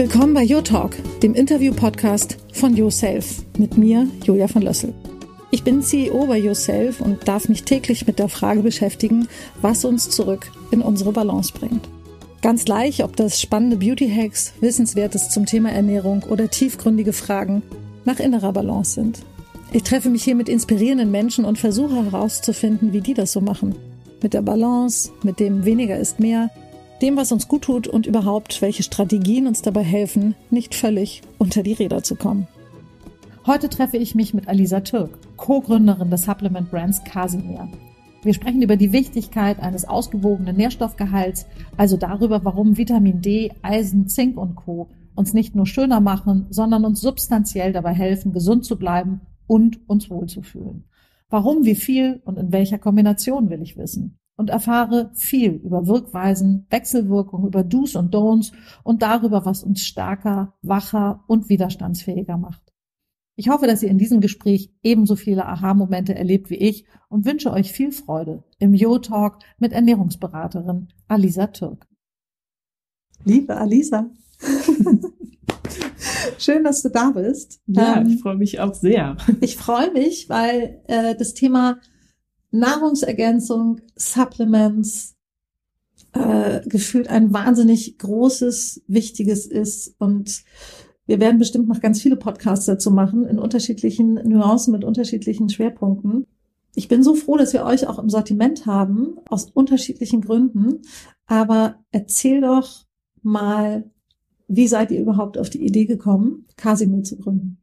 Willkommen bei Your Talk, dem Interview-Podcast von Yourself mit mir, Julia von Lössel. Ich bin CEO bei Yourself und darf mich täglich mit der Frage beschäftigen, was uns zurück in unsere Balance bringt. Ganz gleich, ob das spannende Beauty-Hacks, Wissenswertes zum Thema Ernährung oder tiefgründige Fragen nach innerer Balance sind. Ich treffe mich hier mit inspirierenden Menschen und versuche herauszufinden, wie die das so machen. Mit der Balance, mit dem weniger ist mehr, dem, was uns gut tut und überhaupt, welche Strategien uns dabei helfen, nicht völlig unter die Räder zu kommen. Heute treffe ich mich mit Alisa Türk, Co-Gründerin des Supplement Brands Casimir. Wir sprechen über die Wichtigkeit eines ausgewogenen Nährstoffgehalts, also darüber, warum Vitamin D, Eisen, Zink und Co. uns nicht nur schöner machen, sondern uns substanziell dabei helfen, gesund zu bleiben und uns wohlzufühlen. Warum, wie viel und in welcher Kombination will ich wissen und erfahre viel über Wirkweisen, Wechselwirkungen, über Do's und Don'ts und darüber, was uns stärker, wacher und widerstandsfähiger macht. Ich hoffe, dass ihr in diesem Gespräch ebenso viele Aha-Momente erlebt wie ich und wünsche euch viel Freude im Yo-Talk mit Ernährungsberaterin Alisa Türk. Liebe Alisa, schön, dass du da bist. Ja, ähm, ich freue mich auch sehr. Ich freue mich, weil äh, das Thema Nahrungsergänzung, Supplements, äh, gefühlt ein wahnsinnig großes, wichtiges ist. Und wir werden bestimmt noch ganz viele Podcasts dazu machen, in unterschiedlichen Nuancen mit unterschiedlichen Schwerpunkten. Ich bin so froh, dass wir euch auch im Sortiment haben, aus unterschiedlichen Gründen. Aber erzähl doch mal, wie seid ihr überhaupt auf die Idee gekommen, Casimir zu gründen?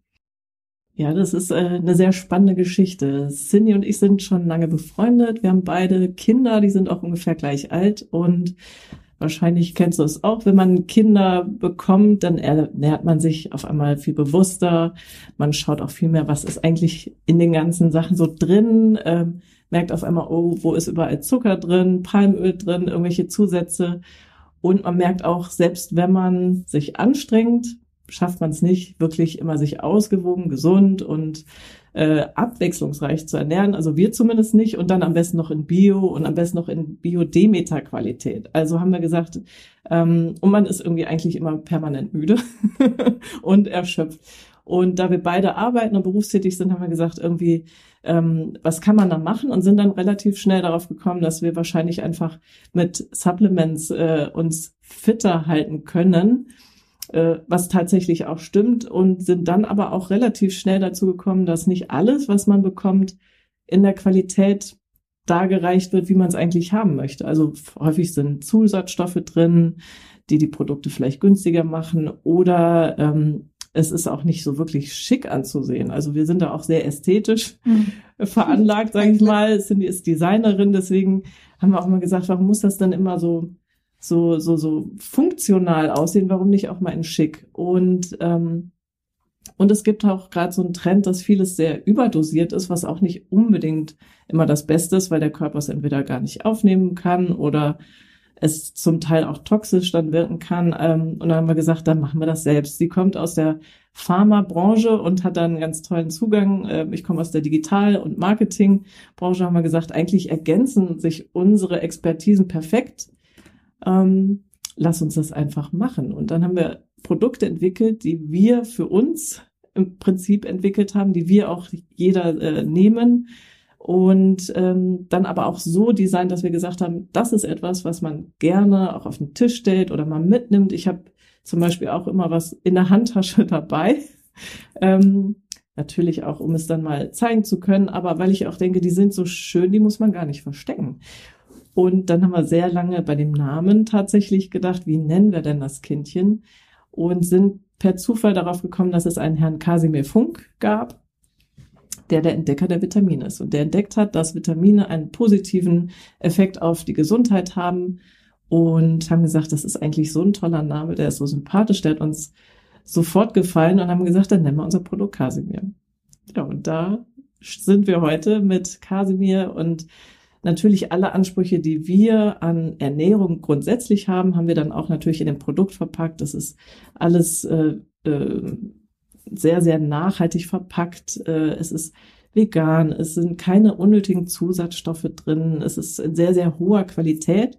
Ja, das ist äh, eine sehr spannende Geschichte. Cindy und ich sind schon lange befreundet. Wir haben beide Kinder, die sind auch ungefähr gleich alt und wahrscheinlich kennst du es auch, wenn man Kinder bekommt, dann ernährt man sich auf einmal viel bewusster. Man schaut auch viel mehr, was ist eigentlich in den ganzen Sachen so drin, ähm, merkt auf einmal, oh, wo ist überall Zucker drin, Palmöl drin, irgendwelche Zusätze. Und man merkt auch, selbst wenn man sich anstrengt, schafft man es nicht, wirklich immer sich ausgewogen, gesund und äh, abwechslungsreich zu ernähren. Also wir zumindest nicht. Und dann am besten noch in Bio und am besten noch in Bio-Demeter-Qualität. Also haben wir gesagt, ähm, und man ist irgendwie eigentlich immer permanent müde und erschöpft. Und da wir beide arbeiten und berufstätig sind, haben wir gesagt, irgendwie, ähm, was kann man da machen? Und sind dann relativ schnell darauf gekommen, dass wir wahrscheinlich einfach mit Supplements äh, uns fitter halten können was tatsächlich auch stimmt und sind dann aber auch relativ schnell dazu gekommen, dass nicht alles, was man bekommt, in der Qualität dargereicht wird, wie man es eigentlich haben möchte. Also häufig sind Zusatzstoffe drin, die die Produkte vielleicht günstiger machen oder ähm, es ist auch nicht so wirklich schick anzusehen. Also wir sind da auch sehr ästhetisch mhm. veranlagt, sage ich mal. Cindy ist Designerin, deswegen haben wir auch immer gesagt, warum muss das dann immer so so, so, so funktional aussehen, warum nicht auch mal in schick? Und, ähm, und es gibt auch gerade so einen Trend, dass vieles sehr überdosiert ist, was auch nicht unbedingt immer das Beste ist, weil der Körper es entweder gar nicht aufnehmen kann oder es zum Teil auch toxisch dann wirken kann. Ähm, und dann haben wir gesagt, dann machen wir das selbst. Sie kommt aus der Pharmabranche und hat dann einen ganz tollen Zugang. Ähm, ich komme aus der Digital- und Marketingbranche, haben wir gesagt, eigentlich ergänzen sich unsere Expertisen perfekt ähm, lass uns das einfach machen. Und dann haben wir Produkte entwickelt, die wir für uns im Prinzip entwickelt haben, die wir auch jeder äh, nehmen und ähm, dann aber auch so designt, dass wir gesagt haben, das ist etwas, was man gerne auch auf den Tisch stellt oder mal mitnimmt. Ich habe zum Beispiel auch immer was in der Handtasche dabei. Ähm, natürlich auch, um es dann mal zeigen zu können, aber weil ich auch denke, die sind so schön, die muss man gar nicht verstecken. Und dann haben wir sehr lange bei dem Namen tatsächlich gedacht, wie nennen wir denn das Kindchen? Und sind per Zufall darauf gekommen, dass es einen Herrn Casimir Funk gab, der der Entdecker der Vitamine ist und der entdeckt hat, dass Vitamine einen positiven Effekt auf die Gesundheit haben und haben gesagt, das ist eigentlich so ein toller Name, der ist so sympathisch, der hat uns sofort gefallen und haben gesagt, dann nennen wir unser Produkt Casimir. Ja, und da sind wir heute mit Casimir und Natürlich alle Ansprüche, die wir an Ernährung grundsätzlich haben, haben wir dann auch natürlich in dem Produkt verpackt. Das ist alles äh, äh, sehr, sehr nachhaltig verpackt. Äh, es ist vegan, es sind keine unnötigen Zusatzstoffe drin, es ist in sehr, sehr hoher Qualität.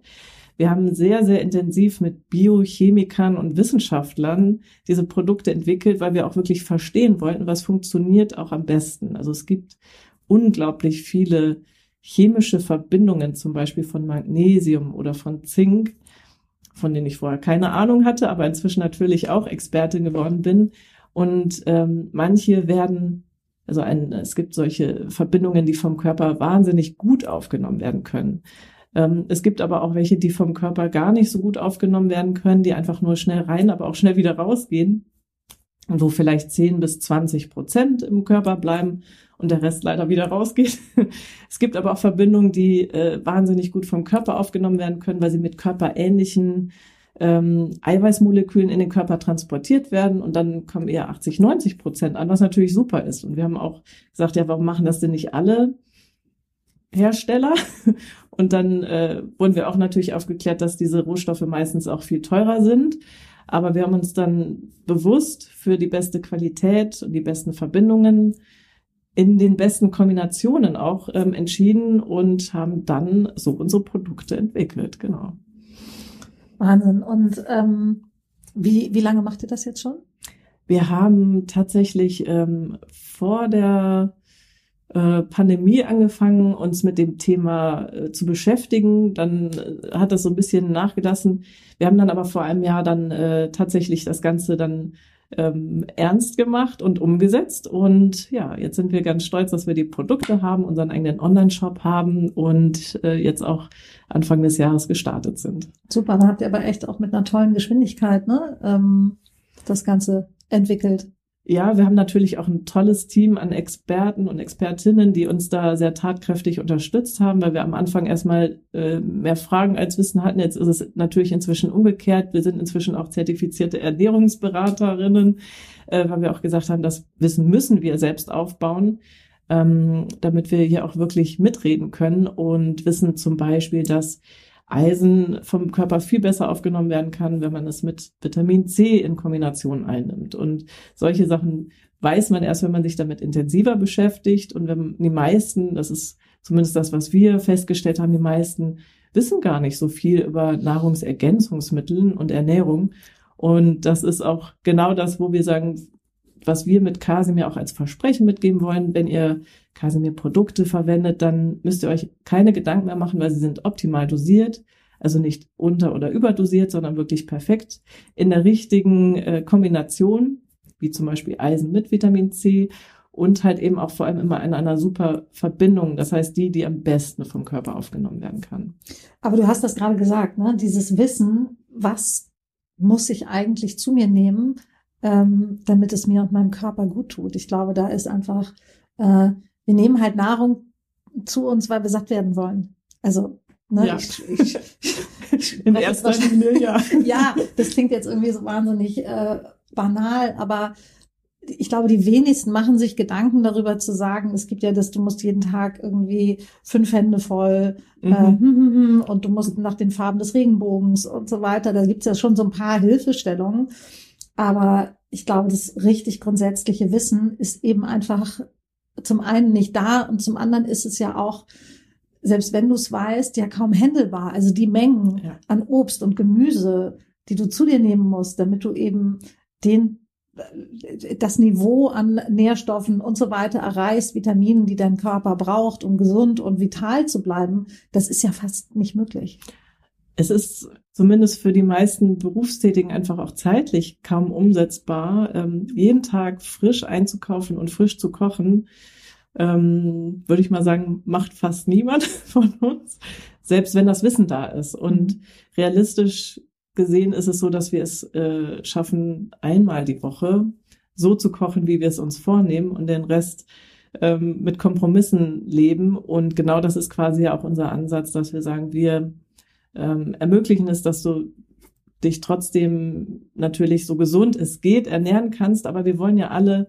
Wir haben sehr, sehr intensiv mit Biochemikern und Wissenschaftlern diese Produkte entwickelt, weil wir auch wirklich verstehen wollten, was funktioniert auch am besten. Also es gibt unglaublich viele chemische Verbindungen, zum Beispiel von Magnesium oder von Zink, von denen ich vorher keine Ahnung hatte, aber inzwischen natürlich auch Expertin geworden bin. Und ähm, manche werden, also ein, es gibt solche Verbindungen, die vom Körper wahnsinnig gut aufgenommen werden können. Ähm, es gibt aber auch welche, die vom Körper gar nicht so gut aufgenommen werden können, die einfach nur schnell rein, aber auch schnell wieder rausgehen. Wo vielleicht 10 bis 20 Prozent im Körper bleiben und der Rest leider wieder rausgeht. es gibt aber auch Verbindungen, die äh, wahnsinnig gut vom Körper aufgenommen werden können, weil sie mit körperähnlichen ähm, Eiweißmolekülen in den Körper transportiert werden und dann kommen eher 80, 90 Prozent an, was natürlich super ist. Und wir haben auch gesagt, ja, warum machen das denn nicht alle Hersteller? Und dann äh, wurden wir auch natürlich aufgeklärt, dass diese Rohstoffe meistens auch viel teurer sind. Aber wir haben uns dann bewusst für die beste Qualität und die besten Verbindungen in den besten Kombinationen auch ähm, entschieden und haben dann so unsere Produkte entwickelt, genau. Wahnsinn. Und ähm, wie, wie lange macht ihr das jetzt schon? Wir haben tatsächlich ähm, vor der äh, Pandemie angefangen, uns mit dem Thema äh, zu beschäftigen. Dann äh, hat das so ein bisschen nachgelassen. Wir haben dann aber vor einem Jahr dann äh, tatsächlich das Ganze dann ähm, ernst gemacht und umgesetzt. Und ja, jetzt sind wir ganz stolz, dass wir die Produkte haben, unseren eigenen Online-Shop haben und äh, jetzt auch Anfang des Jahres gestartet sind. Super, dann habt ihr aber echt auch mit einer tollen Geschwindigkeit ne, ähm, das Ganze entwickelt. Ja, wir haben natürlich auch ein tolles Team an Experten und Expertinnen, die uns da sehr tatkräftig unterstützt haben, weil wir am Anfang erstmal äh, mehr Fragen als Wissen hatten. Jetzt ist es natürlich inzwischen umgekehrt. Wir sind inzwischen auch zertifizierte Ernährungsberaterinnen, äh, weil wir auch gesagt haben, das Wissen müssen wir selbst aufbauen, ähm, damit wir hier auch wirklich mitreden können und wissen zum Beispiel, dass Eisen vom Körper viel besser aufgenommen werden kann, wenn man es mit Vitamin C in Kombination einnimmt. Und solche Sachen weiß man erst, wenn man sich damit intensiver beschäftigt. Und wenn die meisten, das ist zumindest das, was wir festgestellt haben, die meisten wissen gar nicht so viel über Nahrungsergänzungsmittel und Ernährung. Und das ist auch genau das, wo wir sagen, was wir mit Casimir auch als Versprechen mitgeben wollen, wenn ihr Casimir-Produkte verwendet, dann müsst ihr euch keine Gedanken mehr machen, weil sie sind optimal dosiert. Also nicht unter- oder überdosiert, sondern wirklich perfekt in der richtigen äh, Kombination, wie zum Beispiel Eisen mit Vitamin C und halt eben auch vor allem immer in einer super Verbindung. Das heißt, die, die am besten vom Körper aufgenommen werden kann. Aber du hast das gerade gesagt, ne? Dieses Wissen, was muss ich eigentlich zu mir nehmen, ähm, damit es mir und meinem Körper gut tut. Ich glaube, da ist einfach äh, wir nehmen halt Nahrung zu uns, weil wir satt werden wollen. Also, ne, ja. ich, ich, ich in erster Linie, ja. ja, das klingt jetzt irgendwie so wahnsinnig äh, banal, aber ich glaube, die wenigsten machen sich Gedanken darüber zu sagen, es gibt ja das, du musst jeden Tag irgendwie fünf Hände voll mhm. äh, hm, hm, hm, und du musst nach den Farben des Regenbogens und so weiter. Da gibt's ja schon so ein paar Hilfestellungen. Aber ich glaube, das richtig grundsätzliche Wissen ist eben einfach zum einen nicht da und zum anderen ist es ja auch, selbst wenn du es weißt, ja kaum händelbar. Also die Mengen ja. an Obst und Gemüse, die du zu dir nehmen musst, damit du eben den das Niveau an Nährstoffen und so weiter erreichst, Vitaminen, die dein Körper braucht, um gesund und vital zu bleiben, das ist ja fast nicht möglich. Es ist zumindest für die meisten Berufstätigen einfach auch zeitlich kaum umsetzbar, ähm, jeden Tag frisch einzukaufen und frisch zu kochen. Ähm, würde ich mal sagen, macht fast niemand von uns, selbst wenn das Wissen da ist. Und mhm. realistisch gesehen ist es so, dass wir es äh, schaffen, einmal die Woche so zu kochen, wie wir es uns vornehmen und den Rest ähm, mit Kompromissen leben. Und genau das ist quasi auch unser Ansatz, dass wir sagen, wir ähm, ermöglichen es, dass du dich trotzdem natürlich so gesund es geht ernähren kannst, aber wir wollen ja alle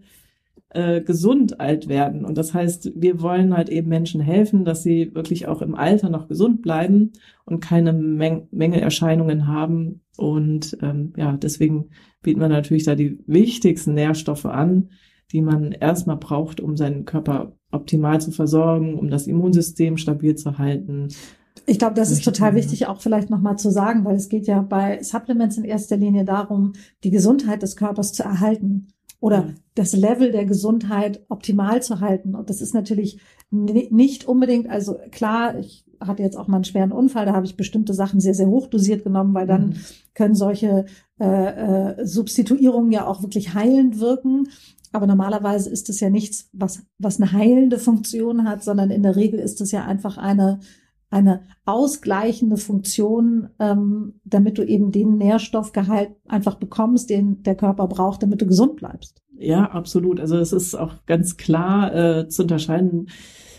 äh, gesund alt werden. Und das heißt, wir wollen halt eben Menschen helfen, dass sie wirklich auch im Alter noch gesund bleiben und keine Meng Mängelerscheinungen haben. Und ähm, ja, deswegen bieten wir natürlich da die wichtigsten Nährstoffe an, die man erstmal braucht, um seinen Körper optimal zu versorgen, um das Immunsystem stabil zu halten, Ich glaube, das ist total wichtig, auch vielleicht nochmal zu sagen, weil es geht ja bei Supplements in erster Linie darum, die Gesundheit des Körpers zu erhalten oder mhm. das Level der Gesundheit optimal zu halten. Und das ist natürlich nicht unbedingt, also klar, ich hatte jetzt auch mal einen schweren Unfall, da habe ich bestimmte Sachen sehr, sehr hoch dosiert genommen, weil dann mhm. können solche äh, äh, Substituierungen ja auch wirklich heilend wirken. Aber normalerweise ist es ja nichts, was, was eine heilende Funktion hat, sondern in der Regel ist es ja einfach eine, eine ausgleichende Funktion, ähm, damit du eben den Nährstoffgehalt einfach bekommst, den der Körper braucht, damit du gesund bleibst. Ja, absolut. Also es ist auch ganz klar äh, zu unterscheiden.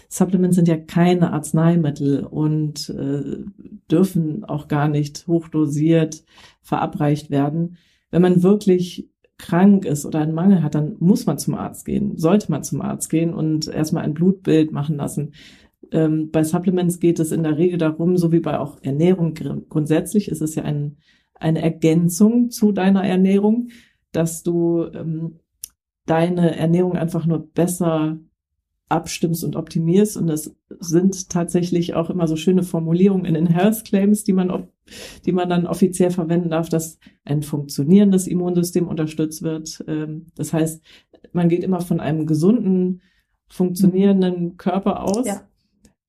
Supplements sind ja keine Arzneimittel und äh, dürfen auch gar nicht hochdosiert verabreicht werden. Wenn man wirklich krank ist oder einen Mangel hat, dann muss man zum Arzt gehen, sollte man zum Arzt gehen und erstmal ein Blutbild machen lassen. Ähm, bei Supplements geht es in der Regel darum, so wie bei auch Ernährung grundsätzlich, ist es ja ein, eine Ergänzung zu deiner Ernährung, dass du ähm, deine Ernährung einfach nur besser abstimmst und optimierst. Und das sind tatsächlich auch immer so schöne Formulierungen in den Health Claims, die man, die man dann offiziell verwenden darf, dass ein funktionierendes Immunsystem unterstützt wird. Ähm, das heißt, man geht immer von einem gesunden, funktionierenden Körper aus, ja.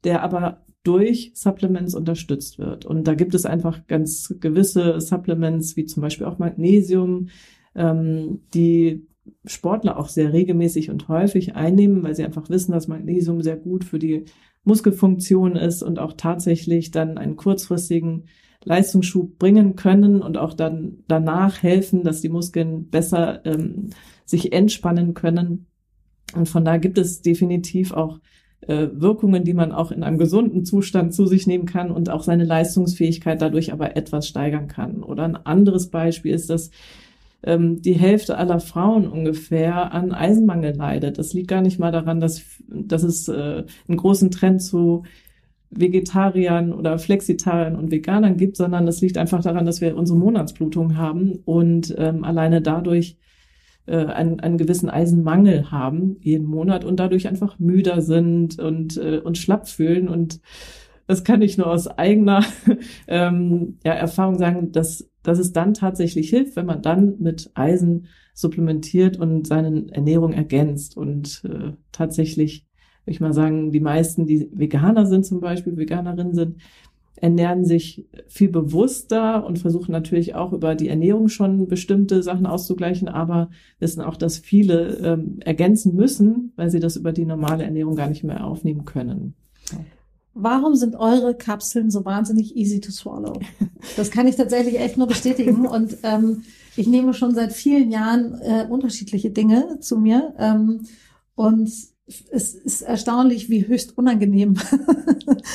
Der aber durch Supplements unterstützt wird. Und da gibt es einfach ganz gewisse Supplements, wie zum Beispiel auch Magnesium, ähm, die Sportler auch sehr regelmäßig und häufig einnehmen, weil sie einfach wissen, dass Magnesium sehr gut für die Muskelfunktion ist und auch tatsächlich dann einen kurzfristigen Leistungsschub bringen können und auch dann danach helfen, dass die Muskeln besser ähm, sich entspannen können. Und von da gibt es definitiv auch äh, Wirkungen, die man auch in einem gesunden Zustand zu sich nehmen kann und auch seine Leistungsfähigkeit dadurch aber etwas steigern kann. Oder ein anderes Beispiel ist, dass ähm, die Hälfte aller Frauen ungefähr an Eisenmangel leidet. Das liegt gar nicht mal daran, dass, dass es äh, einen großen Trend zu Vegetariern oder Flexitariern und Veganern gibt, sondern es liegt einfach daran, dass wir unsere Monatsblutung haben und ähm, alleine dadurch äh, einen, einen gewissen Eisenmangel haben jeden Monat und dadurch einfach müder sind und, äh, und schlapp fühlen. Und das kann ich nur aus eigener ähm, ja, Erfahrung sagen, dass dass es dann tatsächlich hilft, wenn man dann mit Eisen supplementiert und seine Ernährung ergänzt. Und äh, tatsächlich, würde ich mal sagen, die meisten, die Veganer sind zum Beispiel, Veganerinnen sind, ernähren sich viel bewusster und versuchen natürlich auch über die Ernährung schon bestimmte Sachen auszugleichen, aber wissen auch, dass viele ähm, ergänzen müssen, weil sie das über die normale Ernährung gar nicht mehr aufnehmen können. Warum sind eure Kapseln so wahnsinnig easy to swallow? Das kann ich tatsächlich echt nur bestätigen. Und ähm, ich nehme schon seit vielen Jahren äh, unterschiedliche Dinge zu mir. Ähm, und es ist erstaunlich, wie höchst unangenehm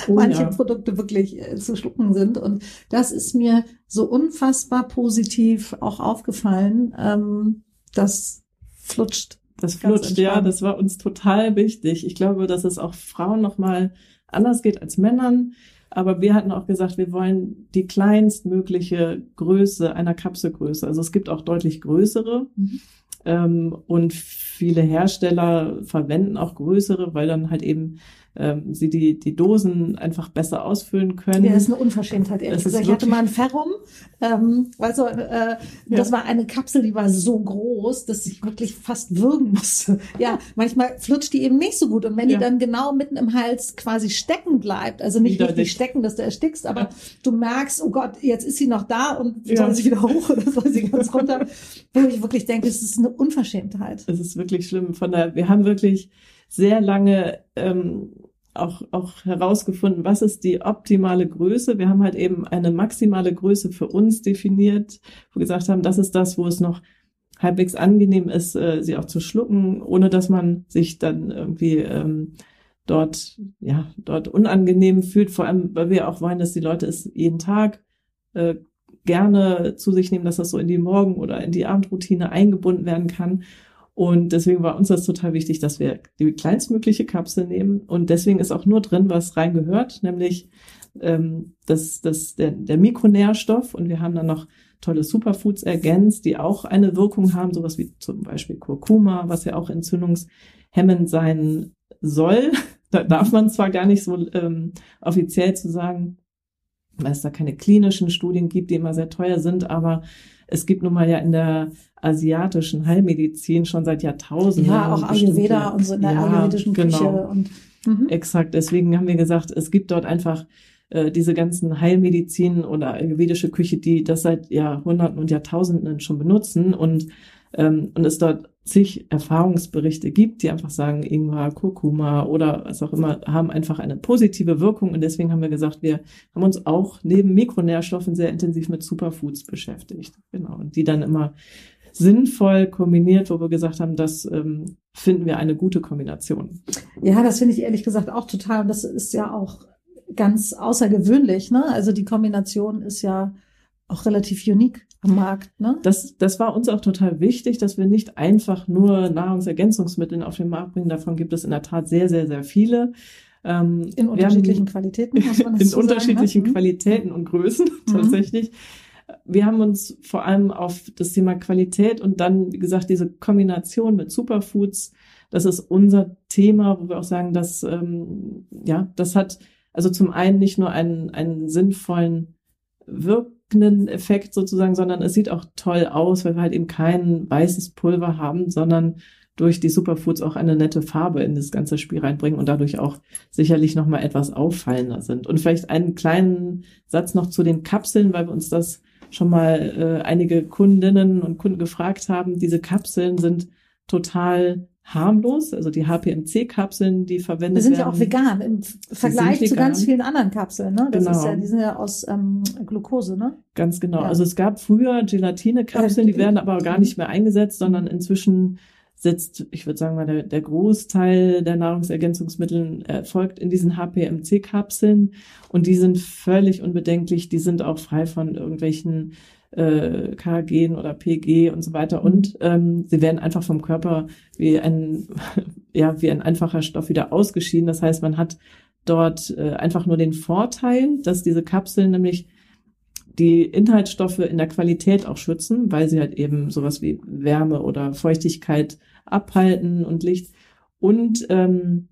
oh, manche ja. Produkte wirklich äh, zu schlucken sind. Und das ist mir so unfassbar positiv auch aufgefallen. Ähm, das flutscht. Das flutscht, ja, das war uns total wichtig. Ich glaube, dass es auch Frauen nochmal anders geht als Männern. Aber wir hatten auch gesagt, wir wollen die kleinstmögliche Größe einer Kapselgröße. Also es gibt auch deutlich größere. Mhm. Ähm, und viele Hersteller verwenden auch größere, weil dann halt eben ähm, sie die, die Dosen einfach besser ausfüllen können. Ja, das ist eine Unverschämtheit, ehrlich gesagt. Ich hatte mal ein Ferrum, ähm, also äh, das war eine Kapsel, die war so groß, dass ich wirklich fast würgen musste. Ja, manchmal flutscht die eben nicht so gut und wenn ja. die dann genau mitten im Hals quasi stecken bleibt, also nicht Wieder richtig stecken, dass du erstickst, aber ja. du merkst, oh Gott, jetzt ist sie noch da und soll sie wieder hoch oder soll sie ganz runter, wo ich wirklich denke, es ist eine Unverschämtheit. Es ist wirklich schlimm. Von daher, wir haben wirklich sehr lange ähm, auch, auch herausgefunden, was ist die optimale Größe. Wir haben halt eben eine maximale Größe für uns definiert, wo wir gesagt haben, das ist das, wo es noch halbwegs angenehm ist, äh, sie auch zu schlucken, ohne dass man sich dann irgendwie ähm, dort, ja, dort unangenehm fühlt. Vor allem, weil wir auch wollen, dass die Leute es jeden Tag äh, gerne zu sich nehmen, dass das so in die Morgen- oder in die Abendroutine eingebunden werden kann. Und deswegen war uns das total wichtig, dass wir die kleinstmögliche Kapsel nehmen. Und deswegen ist auch nur drin, was reingehört, nämlich ähm, das, das, der, der Mikronährstoff. Und wir haben dann noch tolle Superfoods ergänzt, die auch eine Wirkung haben, sowas wie zum Beispiel Kurkuma, was ja auch entzündungshemmend sein soll. Da darf man zwar gar nicht so ähm, offiziell zu sagen, weil es da keine klinischen Studien gibt, die immer sehr teuer sind, aber es gibt nun mal ja in der asiatischen Heilmedizin schon seit Jahrtausenden. Ja, auch Ayurveda und so in der ja, ayurvedischen Küche. Genau. Und, mhm. Exakt, deswegen haben wir gesagt, es gibt dort einfach äh, diese ganzen Heilmedizin oder ayurvedische Küche, die das seit Jahrhunderten und Jahrtausenden schon benutzen und ähm, und es dort zig Erfahrungsberichte gibt, die einfach sagen, Ingwer, Kurkuma oder was auch immer, haben einfach eine positive Wirkung. Und deswegen haben wir gesagt, wir haben uns auch neben Mikronährstoffen sehr intensiv mit Superfoods beschäftigt. Genau. Und die dann immer sinnvoll kombiniert, wo wir gesagt haben, das ähm, finden wir eine gute Kombination. Ja, das finde ich ehrlich gesagt auch total. Und das ist ja auch ganz außergewöhnlich. Ne? Also die Kombination ist ja auch relativ unique am Markt. Ne? Das, das war uns auch total wichtig, dass wir nicht einfach nur Nahrungsergänzungsmittel auf den Markt bringen. Davon gibt es in der Tat sehr, sehr, sehr viele. Ähm, in unterschiedlichen haben, Qualitäten, muss man In unterschiedlichen sagen, ne? Qualitäten und Größen mhm. tatsächlich. Wir haben uns vor allem auf das Thema Qualität und dann, wie gesagt, diese Kombination mit Superfoods, das ist unser Thema, wo wir auch sagen, dass ähm, ja, das hat also zum einen nicht nur einen, einen sinnvollen Wirk wirkenden Effekt sozusagen, sondern es sieht auch toll aus, weil wir halt eben kein weißes Pulver haben, sondern durch die Superfoods auch eine nette Farbe in das ganze Spiel reinbringen und dadurch auch sicherlich nochmal etwas auffallender sind. Und vielleicht einen kleinen Satz noch zu den Kapseln, weil wir uns das schon mal äh, einige Kundinnen und Kunden gefragt haben. Diese Kapseln sind total harmlos. Also die HPMC-Kapseln, die verwendet werden. Die sind ja auch vegan im Vergleich zu ganz vielen anderen Kapseln. Ne? Das genau. ist ja, die sind ja aus ähm, Glucose, ne? Ganz genau. Ja. Also es gab früher Gelatine-Kapseln, die werden aber gar nicht mehr eingesetzt, sondern inzwischen sitzt, ich würde sagen mal, der, der Großteil der Nahrungsergänzungsmittel erfolgt in diesen HPMC-Kapseln und die sind völlig unbedenklich, die sind auch frei von irgendwelchen äh, KG oder PG und so weiter. Und ähm, sie werden einfach vom Körper wie ein, ja, wie ein einfacher Stoff wieder ausgeschieden. Das heißt, man hat dort äh, einfach nur den Vorteil, dass diese Kapseln nämlich die Inhaltsstoffe in der Qualität auch schützen, weil sie halt eben sowas wie Wärme oder Feuchtigkeit abhalten und Licht und ähm,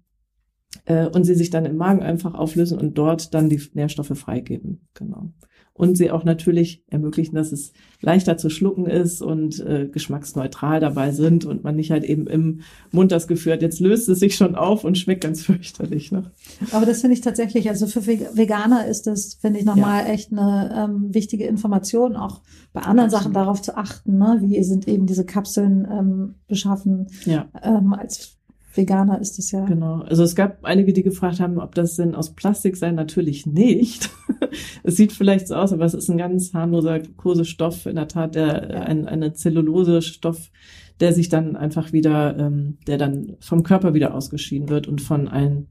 äh, und sie sich dann im Magen einfach auflösen und dort dann die Nährstoffe freigeben. Genau und sie auch natürlich ermöglichen, dass es leichter zu schlucken ist und äh, geschmacksneutral dabei sind und man nicht halt eben im Mund das Gefühl hat, jetzt löst es sich schon auf und schmeckt ganz fürchterlich. Ne? Aber das finde ich tatsächlich, also für Veganer ist das, finde ich, nochmal ja. echt eine ähm, wichtige Information, auch bei anderen Sachen darauf zu achten, ne? wie sind eben diese Kapseln ähm, beschaffen ja. ähm, als Veganer ist es ja. Genau. Also es gab einige, die gefragt haben, ob das denn aus Plastik sei. Natürlich nicht. es sieht vielleicht so aus, aber es ist ein ganz harmloser Kursestoff, in der Tat, der ja. ein, eine Zellulose-Stoff, der sich dann einfach wieder, ähm, der dann vom Körper wieder ausgeschieden wird und von allen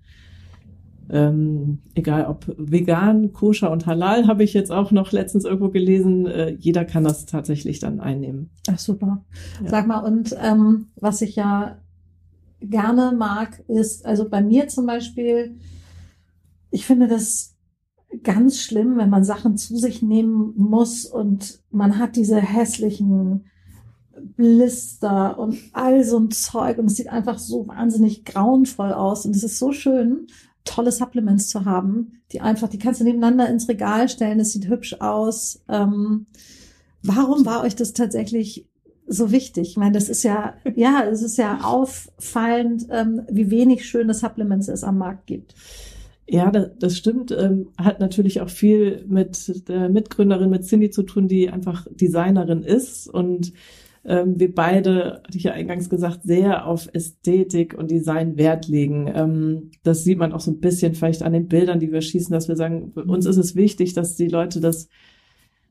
ähm, egal ob vegan, koscher und halal, habe ich jetzt auch noch letztens irgendwo gelesen. Äh, jeder kann das tatsächlich dann einnehmen. Ach super. Ja. Sag mal, und ähm, was ich ja gerne mag, ist, also bei mir zum Beispiel, ich finde das ganz schlimm, wenn man Sachen zu sich nehmen muss und man hat diese hässlichen Blister und all so ein Zeug und es sieht einfach so wahnsinnig grauenvoll aus und es ist so schön, tolle Supplements zu haben, die einfach, die kannst du nebeneinander ins Regal stellen, es sieht hübsch aus. Ähm, warum war euch das tatsächlich so wichtig. Ich meine, das ist ja, ja, es ist ja auffallend, ähm, wie wenig schöne Supplements es am Markt gibt. Ja, das, das stimmt. Ähm, hat natürlich auch viel mit der Mitgründerin, mit Cindy zu tun, die einfach Designerin ist und ähm, wir beide, hatte ich ja eingangs gesagt, sehr auf Ästhetik und Design Wert legen. Ähm, das sieht man auch so ein bisschen vielleicht an den Bildern, die wir schießen, dass wir sagen, uns ist es wichtig, dass die Leute das,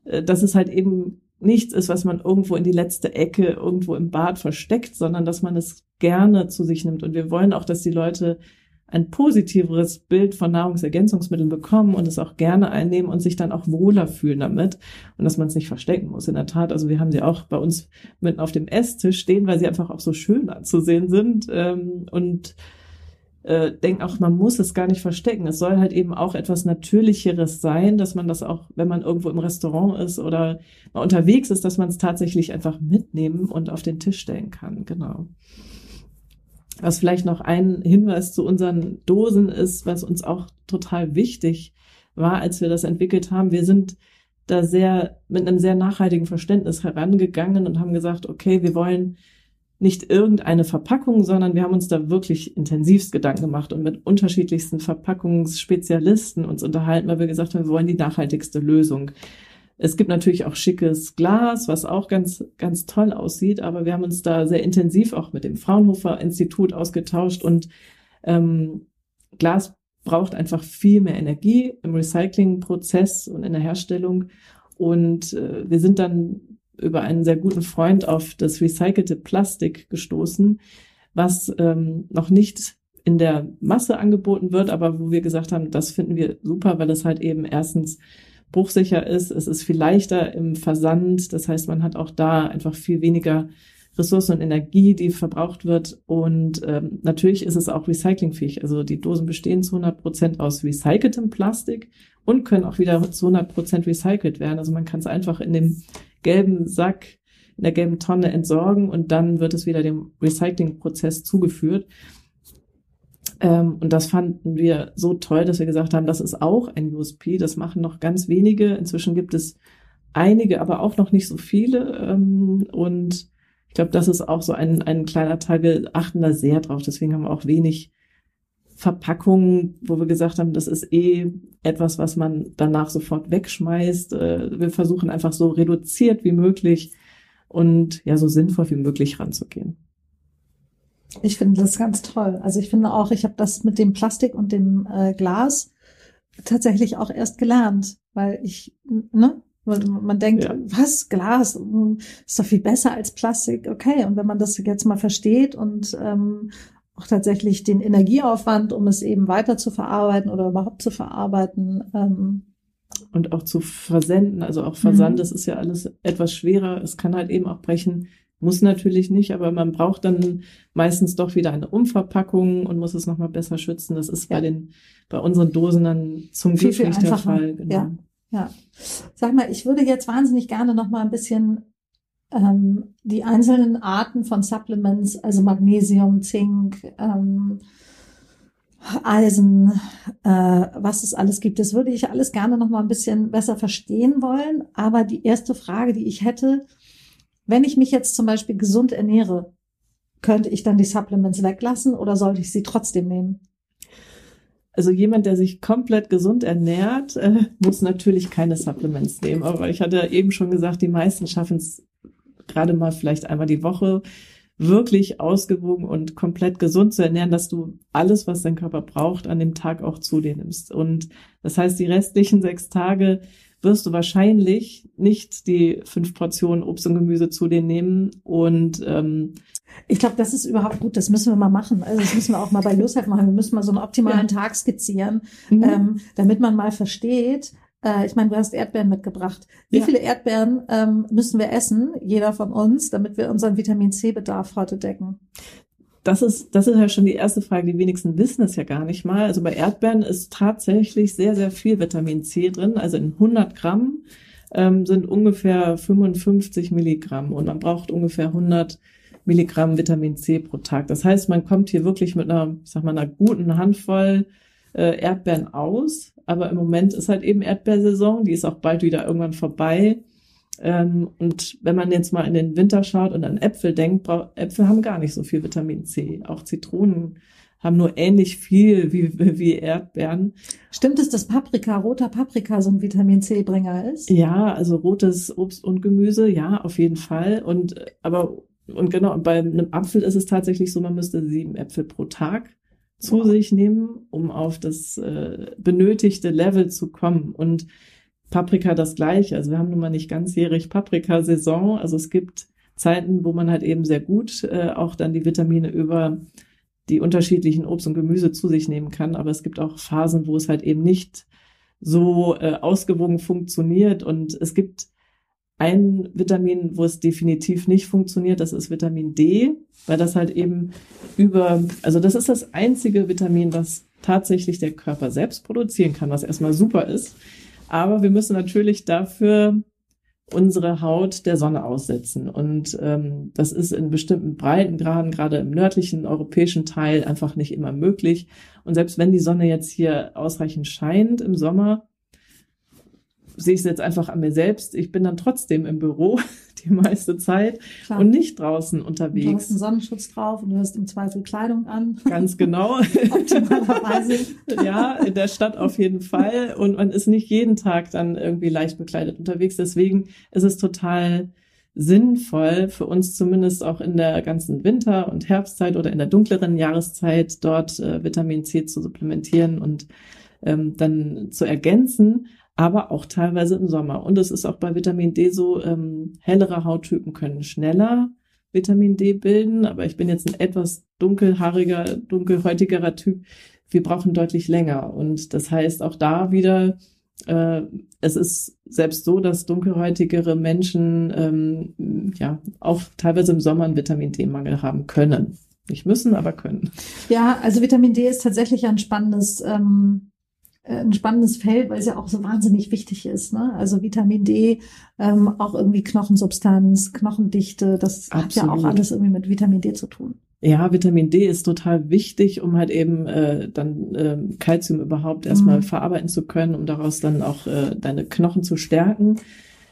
äh, dass es halt eben nichts ist, was man irgendwo in die letzte Ecke irgendwo im Bad versteckt, sondern dass man es gerne zu sich nimmt. Und wir wollen auch, dass die Leute ein positiveres Bild von Nahrungsergänzungsmitteln bekommen und es auch gerne einnehmen und sich dann auch wohler fühlen damit und dass man es nicht verstecken muss. In der Tat, also wir haben sie auch bei uns mitten auf dem Esstisch stehen, weil sie einfach auch so schön anzusehen sind ähm, und äh, denke auch, man muss es gar nicht verstecken. Es soll halt eben auch etwas Natürlicheres sein, dass man das auch, wenn man irgendwo im Restaurant ist oder mal unterwegs ist, dass man es tatsächlich einfach mitnehmen und auf den Tisch stellen kann. Genau. Was vielleicht noch ein Hinweis zu unseren Dosen ist, was uns auch total wichtig war, als wir das entwickelt haben. Wir sind da sehr mit einem sehr nachhaltigen Verständnis herangegangen und haben gesagt, okay, wir wollen nicht irgendeine Verpackung, sondern wir haben uns da wirklich intensivst Gedanken gemacht und mit unterschiedlichsten Verpackungsspezialisten uns unterhalten, weil wir gesagt haben, wir wollen die nachhaltigste Lösung. Es gibt natürlich auch schickes Glas, was auch ganz, ganz toll aussieht, aber wir haben uns da sehr intensiv auch mit dem Fraunhofer Institut ausgetauscht und ähm, Glas braucht einfach viel mehr Energie im Recyclingprozess und in der Herstellung. Und äh, wir sind dann über einen sehr guten Freund auf das recycelte Plastik gestoßen, was ähm, noch nicht in der Masse angeboten wird, aber wo wir gesagt haben, das finden wir super, weil es halt eben erstens bruchsicher ist, es ist viel leichter im Versand, das heißt, man hat auch da einfach viel weniger Ressourcen und Energie, die verbraucht wird. Und ähm, natürlich ist es auch recyclingfähig. Also die Dosen bestehen zu 100 Prozent aus recyceltem Plastik und können auch wieder zu 100 Prozent recycelt werden. Also man kann es einfach in dem gelben Sack, in der gelben Tonne entsorgen und dann wird es wieder dem Recyclingprozess zugeführt. Ähm, und das fanden wir so toll, dass wir gesagt haben, das ist auch ein USP. Das machen noch ganz wenige. Inzwischen gibt es einige, aber auch noch nicht so viele. Ähm, und ich glaube, das ist auch so ein, ein kleiner Teil. Wir achten da sehr drauf. Deswegen haben wir auch wenig Verpackungen, wo wir gesagt haben, das ist eh etwas, was man danach sofort wegschmeißt. Äh, wir versuchen einfach so reduziert wie möglich und ja, so sinnvoll wie möglich ranzugehen. Ich finde das ganz toll. Also ich finde auch, ich habe das mit dem Plastik und dem äh, Glas tatsächlich auch erst gelernt, weil ich, ne, weil man denkt, ja. was, Glas, hm, ist doch viel besser als Plastik. Okay, und wenn man das jetzt mal versteht und ähm, auch tatsächlich den Energieaufwand, um es eben weiter zu verarbeiten oder überhaupt zu verarbeiten. Ähm, und auch zu versenden, also auch Versand, mhm. das ist ja alles etwas schwerer. Es kann halt eben auch brechen, muss natürlich nicht, aber man braucht dann meistens doch wieder eine Umverpackung und muss es nochmal besser schützen. Das ist ja. bei den, bei unseren Dosen dann zum Glück nicht der Fall. Genau. Ja. Ja. Sag mal, ich würde jetzt wahnsinnig gerne noch mal ein bisschen ähm, die einzelnen Arten von Supplements, also Magnesium, Zink, ähm, Eisen, äh, was es alles gibt. Das würde ich alles gerne noch mal ein bisschen besser verstehen wollen. Aber die erste Frage, die ich hätte, wenn ich mich jetzt zum Beispiel gesund ernähre, könnte ich dann die Supplements weglassen oder sollte ich sie trotzdem nehmen? Also jemand, der sich komplett gesund ernährt, äh, muss natürlich keine Supplements nehmen. Aber ich hatte eben schon gesagt, die meisten schaffen es gerade mal vielleicht einmal die Woche wirklich ausgewogen und komplett gesund zu ernähren, dass du alles, was dein Körper braucht, an dem Tag auch zu dir nimmst. Und das heißt, die restlichen sechs Tage wirst du wahrscheinlich nicht die fünf Portionen Obst und Gemüse zu dir nehmen und ähm, ich glaube, das ist überhaupt gut. Das müssen wir mal machen. Also das müssen wir auch mal bei Josef machen. Wir müssen mal so einen optimalen ja. Tag skizzieren, mhm. ähm, damit man mal versteht. Äh, ich meine, du hast Erdbeeren mitgebracht. Wie ja. viele Erdbeeren ähm, müssen wir essen, jeder von uns, damit wir unseren Vitamin C-Bedarf heute decken? Das ist, das ist ja schon die erste Frage. Die wenigsten wissen es ja gar nicht mal. Also bei Erdbeeren ist tatsächlich sehr, sehr viel Vitamin C drin. Also in 100 Gramm ähm, sind ungefähr 55 Milligramm und man braucht ungefähr 100 Milligramm Vitamin C pro Tag. Das heißt, man kommt hier wirklich mit einer, ich sag mal, einer guten Handvoll äh, Erdbeeren aus. Aber im Moment ist halt eben Erdbeersaison, die ist auch bald wieder irgendwann vorbei. Ähm, und wenn man jetzt mal in den Winter schaut und an Äpfel denkt, Äpfel haben gar nicht so viel Vitamin C. Auch Zitronen haben nur ähnlich viel wie, wie Erdbeeren. Stimmt es, dass Paprika, roter Paprika so ein Vitamin C-Bringer ist? Ja, also rotes Obst und Gemüse, ja, auf jeden Fall. Und aber und genau, bei einem Apfel ist es tatsächlich so, man müsste sieben Äpfel pro Tag zu sich nehmen, um auf das äh, benötigte Level zu kommen. Und Paprika das gleiche. Also wir haben nun mal nicht ganzjährig Paprika-Saison. Also es gibt Zeiten, wo man halt eben sehr gut äh, auch dann die Vitamine über die unterschiedlichen Obst und Gemüse zu sich nehmen kann. Aber es gibt auch Phasen, wo es halt eben nicht so äh, ausgewogen funktioniert. Und es gibt ein Vitamin, wo es definitiv nicht funktioniert, das ist Vitamin D, weil das halt eben über, also das ist das einzige Vitamin, was tatsächlich der Körper selbst produzieren kann, was erstmal super ist. Aber wir müssen natürlich dafür unsere Haut der Sonne aussetzen. Und ähm, das ist in bestimmten Breitengraden, gerade im nördlichen europäischen Teil, einfach nicht immer möglich. Und selbst wenn die Sonne jetzt hier ausreichend scheint im Sommer, sehe ich es jetzt einfach an mir selbst. Ich bin dann trotzdem im Büro die meiste Zeit Klar. und nicht draußen unterwegs. Du hast einen Sonnenschutz drauf und du hast im Zweifel Kleidung an. Ganz genau. Optimalerweise. ja, in der Stadt auf jeden Fall. Und man ist nicht jeden Tag dann irgendwie leicht bekleidet unterwegs. Deswegen ist es total sinnvoll für uns zumindest auch in der ganzen Winter- und Herbstzeit oder in der dunkleren Jahreszeit dort äh, Vitamin C zu supplementieren und ähm, dann zu ergänzen aber auch teilweise im Sommer. Und es ist auch bei Vitamin D so, ähm, hellere Hauttypen können schneller Vitamin D bilden, aber ich bin jetzt ein etwas dunkelhaariger, dunkelhäutigerer Typ. Wir brauchen deutlich länger. Und das heißt auch da wieder, äh, es ist selbst so, dass dunkelhäutigere Menschen ähm, ja auch teilweise im Sommer einen Vitamin D-Mangel haben können. Nicht müssen, aber können. Ja, also Vitamin D ist tatsächlich ein spannendes ähm, äh, ein spannendes Feld, weil es ja auch so wahnsinnig wichtig ist. Ne? Also Vitamin D, ähm, auch irgendwie Knochensubstanz, Knochendichte, das Absolut. hat ja auch alles irgendwie mit Vitamin D zu tun. Ja, Vitamin D ist total wichtig, um halt eben äh, dann äh, Kalzium überhaupt erstmal mhm. verarbeiten zu können, um daraus dann auch äh, deine Knochen zu stärken.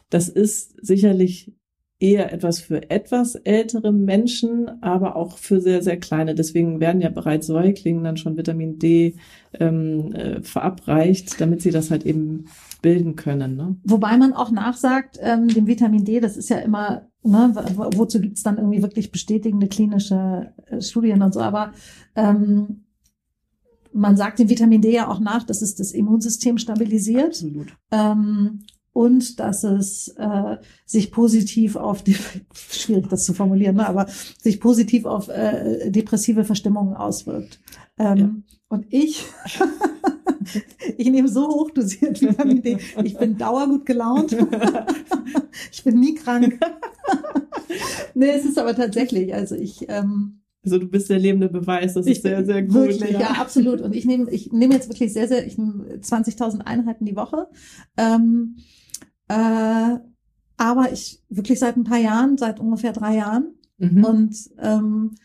Das ist sicherlich eher etwas für etwas ältere Menschen, aber auch für sehr, sehr kleine. Deswegen werden ja bereits Säuglingen dann schon Vitamin D ähm, äh, verabreicht, damit sie das halt eben bilden können. Ne? Wobei man auch nachsagt, ähm, dem Vitamin D, das ist ja immer, ne, wozu gibt's dann irgendwie wirklich bestätigende klinische äh, Studien und so, aber ähm, man sagt dem Vitamin D ja auch nach, dass es das Immunsystem stabilisiert. Absolut. Ähm, und dass es äh, sich positiv auf die, schwierig das zu formulieren, ne, aber sich positiv auf äh, depressive Verstimmungen auswirkt. Ähm, ja. Und ich, ich nehme so hochdosiert Vitamin D. Ich bin dauergut gelaunt. ich bin nie krank. nee, es ist aber tatsächlich, also ich ähm, also du bist der lebende Beweis, das ich ist sehr, sehr gut. Wirklich, ja. ja, absolut. Und ich nehme, ich nehme jetzt wirklich sehr, sehr, ich nehme 20.000 Einheiten die Woche. Ähm, äh, aber ich wirklich seit ein paar Jahren, seit ungefähr drei Jahren. Mhm. Und ähm,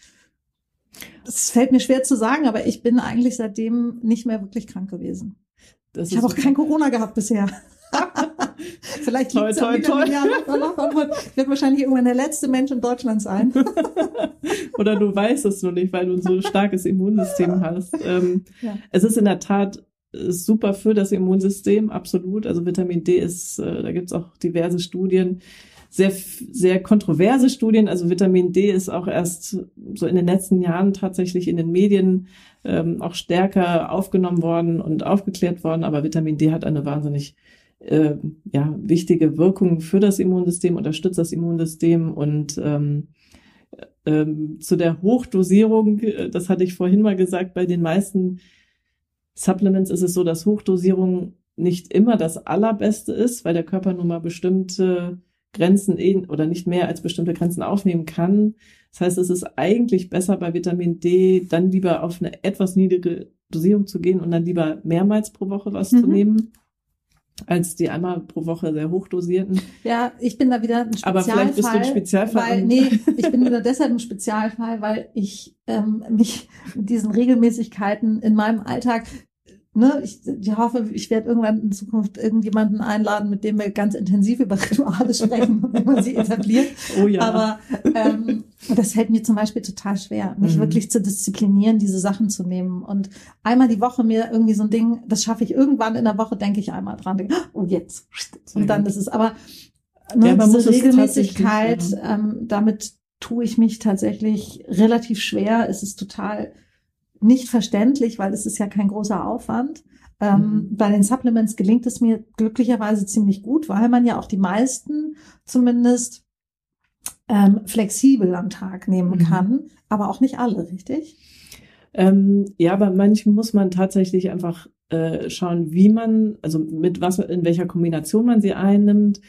es fällt mir schwer zu sagen, aber ich bin eigentlich seitdem nicht mehr wirklich krank gewesen. Das ich habe auch kein Corona gehabt bisher. Vielleicht es toll, toll. Jahr Ich werde wahrscheinlich irgendwann der letzte Mensch in Deutschland sein. Oder du weißt es nur nicht, weil du so ein starkes Immunsystem hast. Ähm, ja. Es ist in der Tat ist super für das Immunsystem, absolut. Also Vitamin D ist, äh, da gibt's auch diverse Studien, sehr, sehr kontroverse Studien. Also Vitamin D ist auch erst so in den letzten Jahren tatsächlich in den Medien ähm, auch stärker aufgenommen worden und aufgeklärt worden. Aber Vitamin D hat eine wahnsinnig äh, ja, wichtige Wirkung für das Immunsystem, unterstützt das Immunsystem und ähm, ähm, zu der Hochdosierung, äh, das hatte ich vorhin mal gesagt, bei den meisten Supplements ist es so, dass Hochdosierung nicht immer das allerbeste ist, weil der Körper nun mal bestimmte Grenzen in, oder nicht mehr als bestimmte Grenzen aufnehmen kann. Das heißt, es ist eigentlich besser bei Vitamin D dann lieber auf eine etwas niedrige Dosierung zu gehen und dann lieber mehrmals pro Woche was mhm. zu nehmen als die einmal pro Woche sehr hochdosierten. Ja, ich bin da wieder ein Spezialfall. Aber vielleicht bist du ein Spezialfall. Weil, nee, ich bin nur deshalb ein Spezialfall, weil ich ähm, mich mit diesen Regelmäßigkeiten in meinem Alltag ne, ich, ich hoffe, ich werde irgendwann in Zukunft irgendjemanden einladen, mit dem wir ganz intensiv über Rituale sprechen, wenn man sie etabliert. Oh ja. Aber ähm, das fällt mir zum Beispiel total schwer, mich mhm. wirklich zu disziplinieren, diese Sachen zu nehmen. Und einmal die Woche mir irgendwie so ein Ding, das schaffe ich irgendwann in der Woche, denke ich einmal dran, denke, oh jetzt. Und dann ist es aber ne, ja, diese Regelmäßigkeit, ähm, damit tue ich mich tatsächlich relativ schwer. Es ist total nicht verständlich, weil es ist ja kein großer Aufwand. Ähm, mhm. Bei den Supplements gelingt es mir glücklicherweise ziemlich gut, weil man ja auch die meisten zumindest ähm, flexibel am Tag nehmen mhm. kann, aber auch nicht alle, richtig? Ähm, ja, bei manchen muss man tatsächlich einfach äh, schauen, wie man, also mit was, in welcher Kombination man sie einnimmt.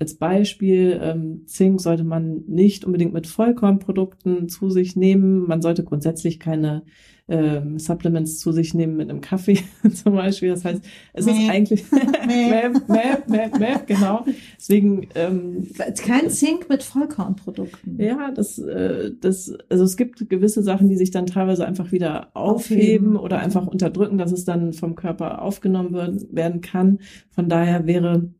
Als Beispiel, ähm, Zink sollte man nicht unbedingt mit Vollkornprodukten zu sich nehmen. Man sollte grundsätzlich keine ähm, Supplements zu sich nehmen mit einem Kaffee zum Beispiel. Das heißt, es Mäh. ist eigentlich Map, Map, Map, Map, genau. Deswegen ähm, kein Zink mit Vollkornprodukten. Ja, das, äh, das, also es gibt gewisse Sachen, die sich dann teilweise einfach wieder aufheben, aufheben. oder einfach unterdrücken, dass es dann vom Körper aufgenommen werden kann. Von daher wäre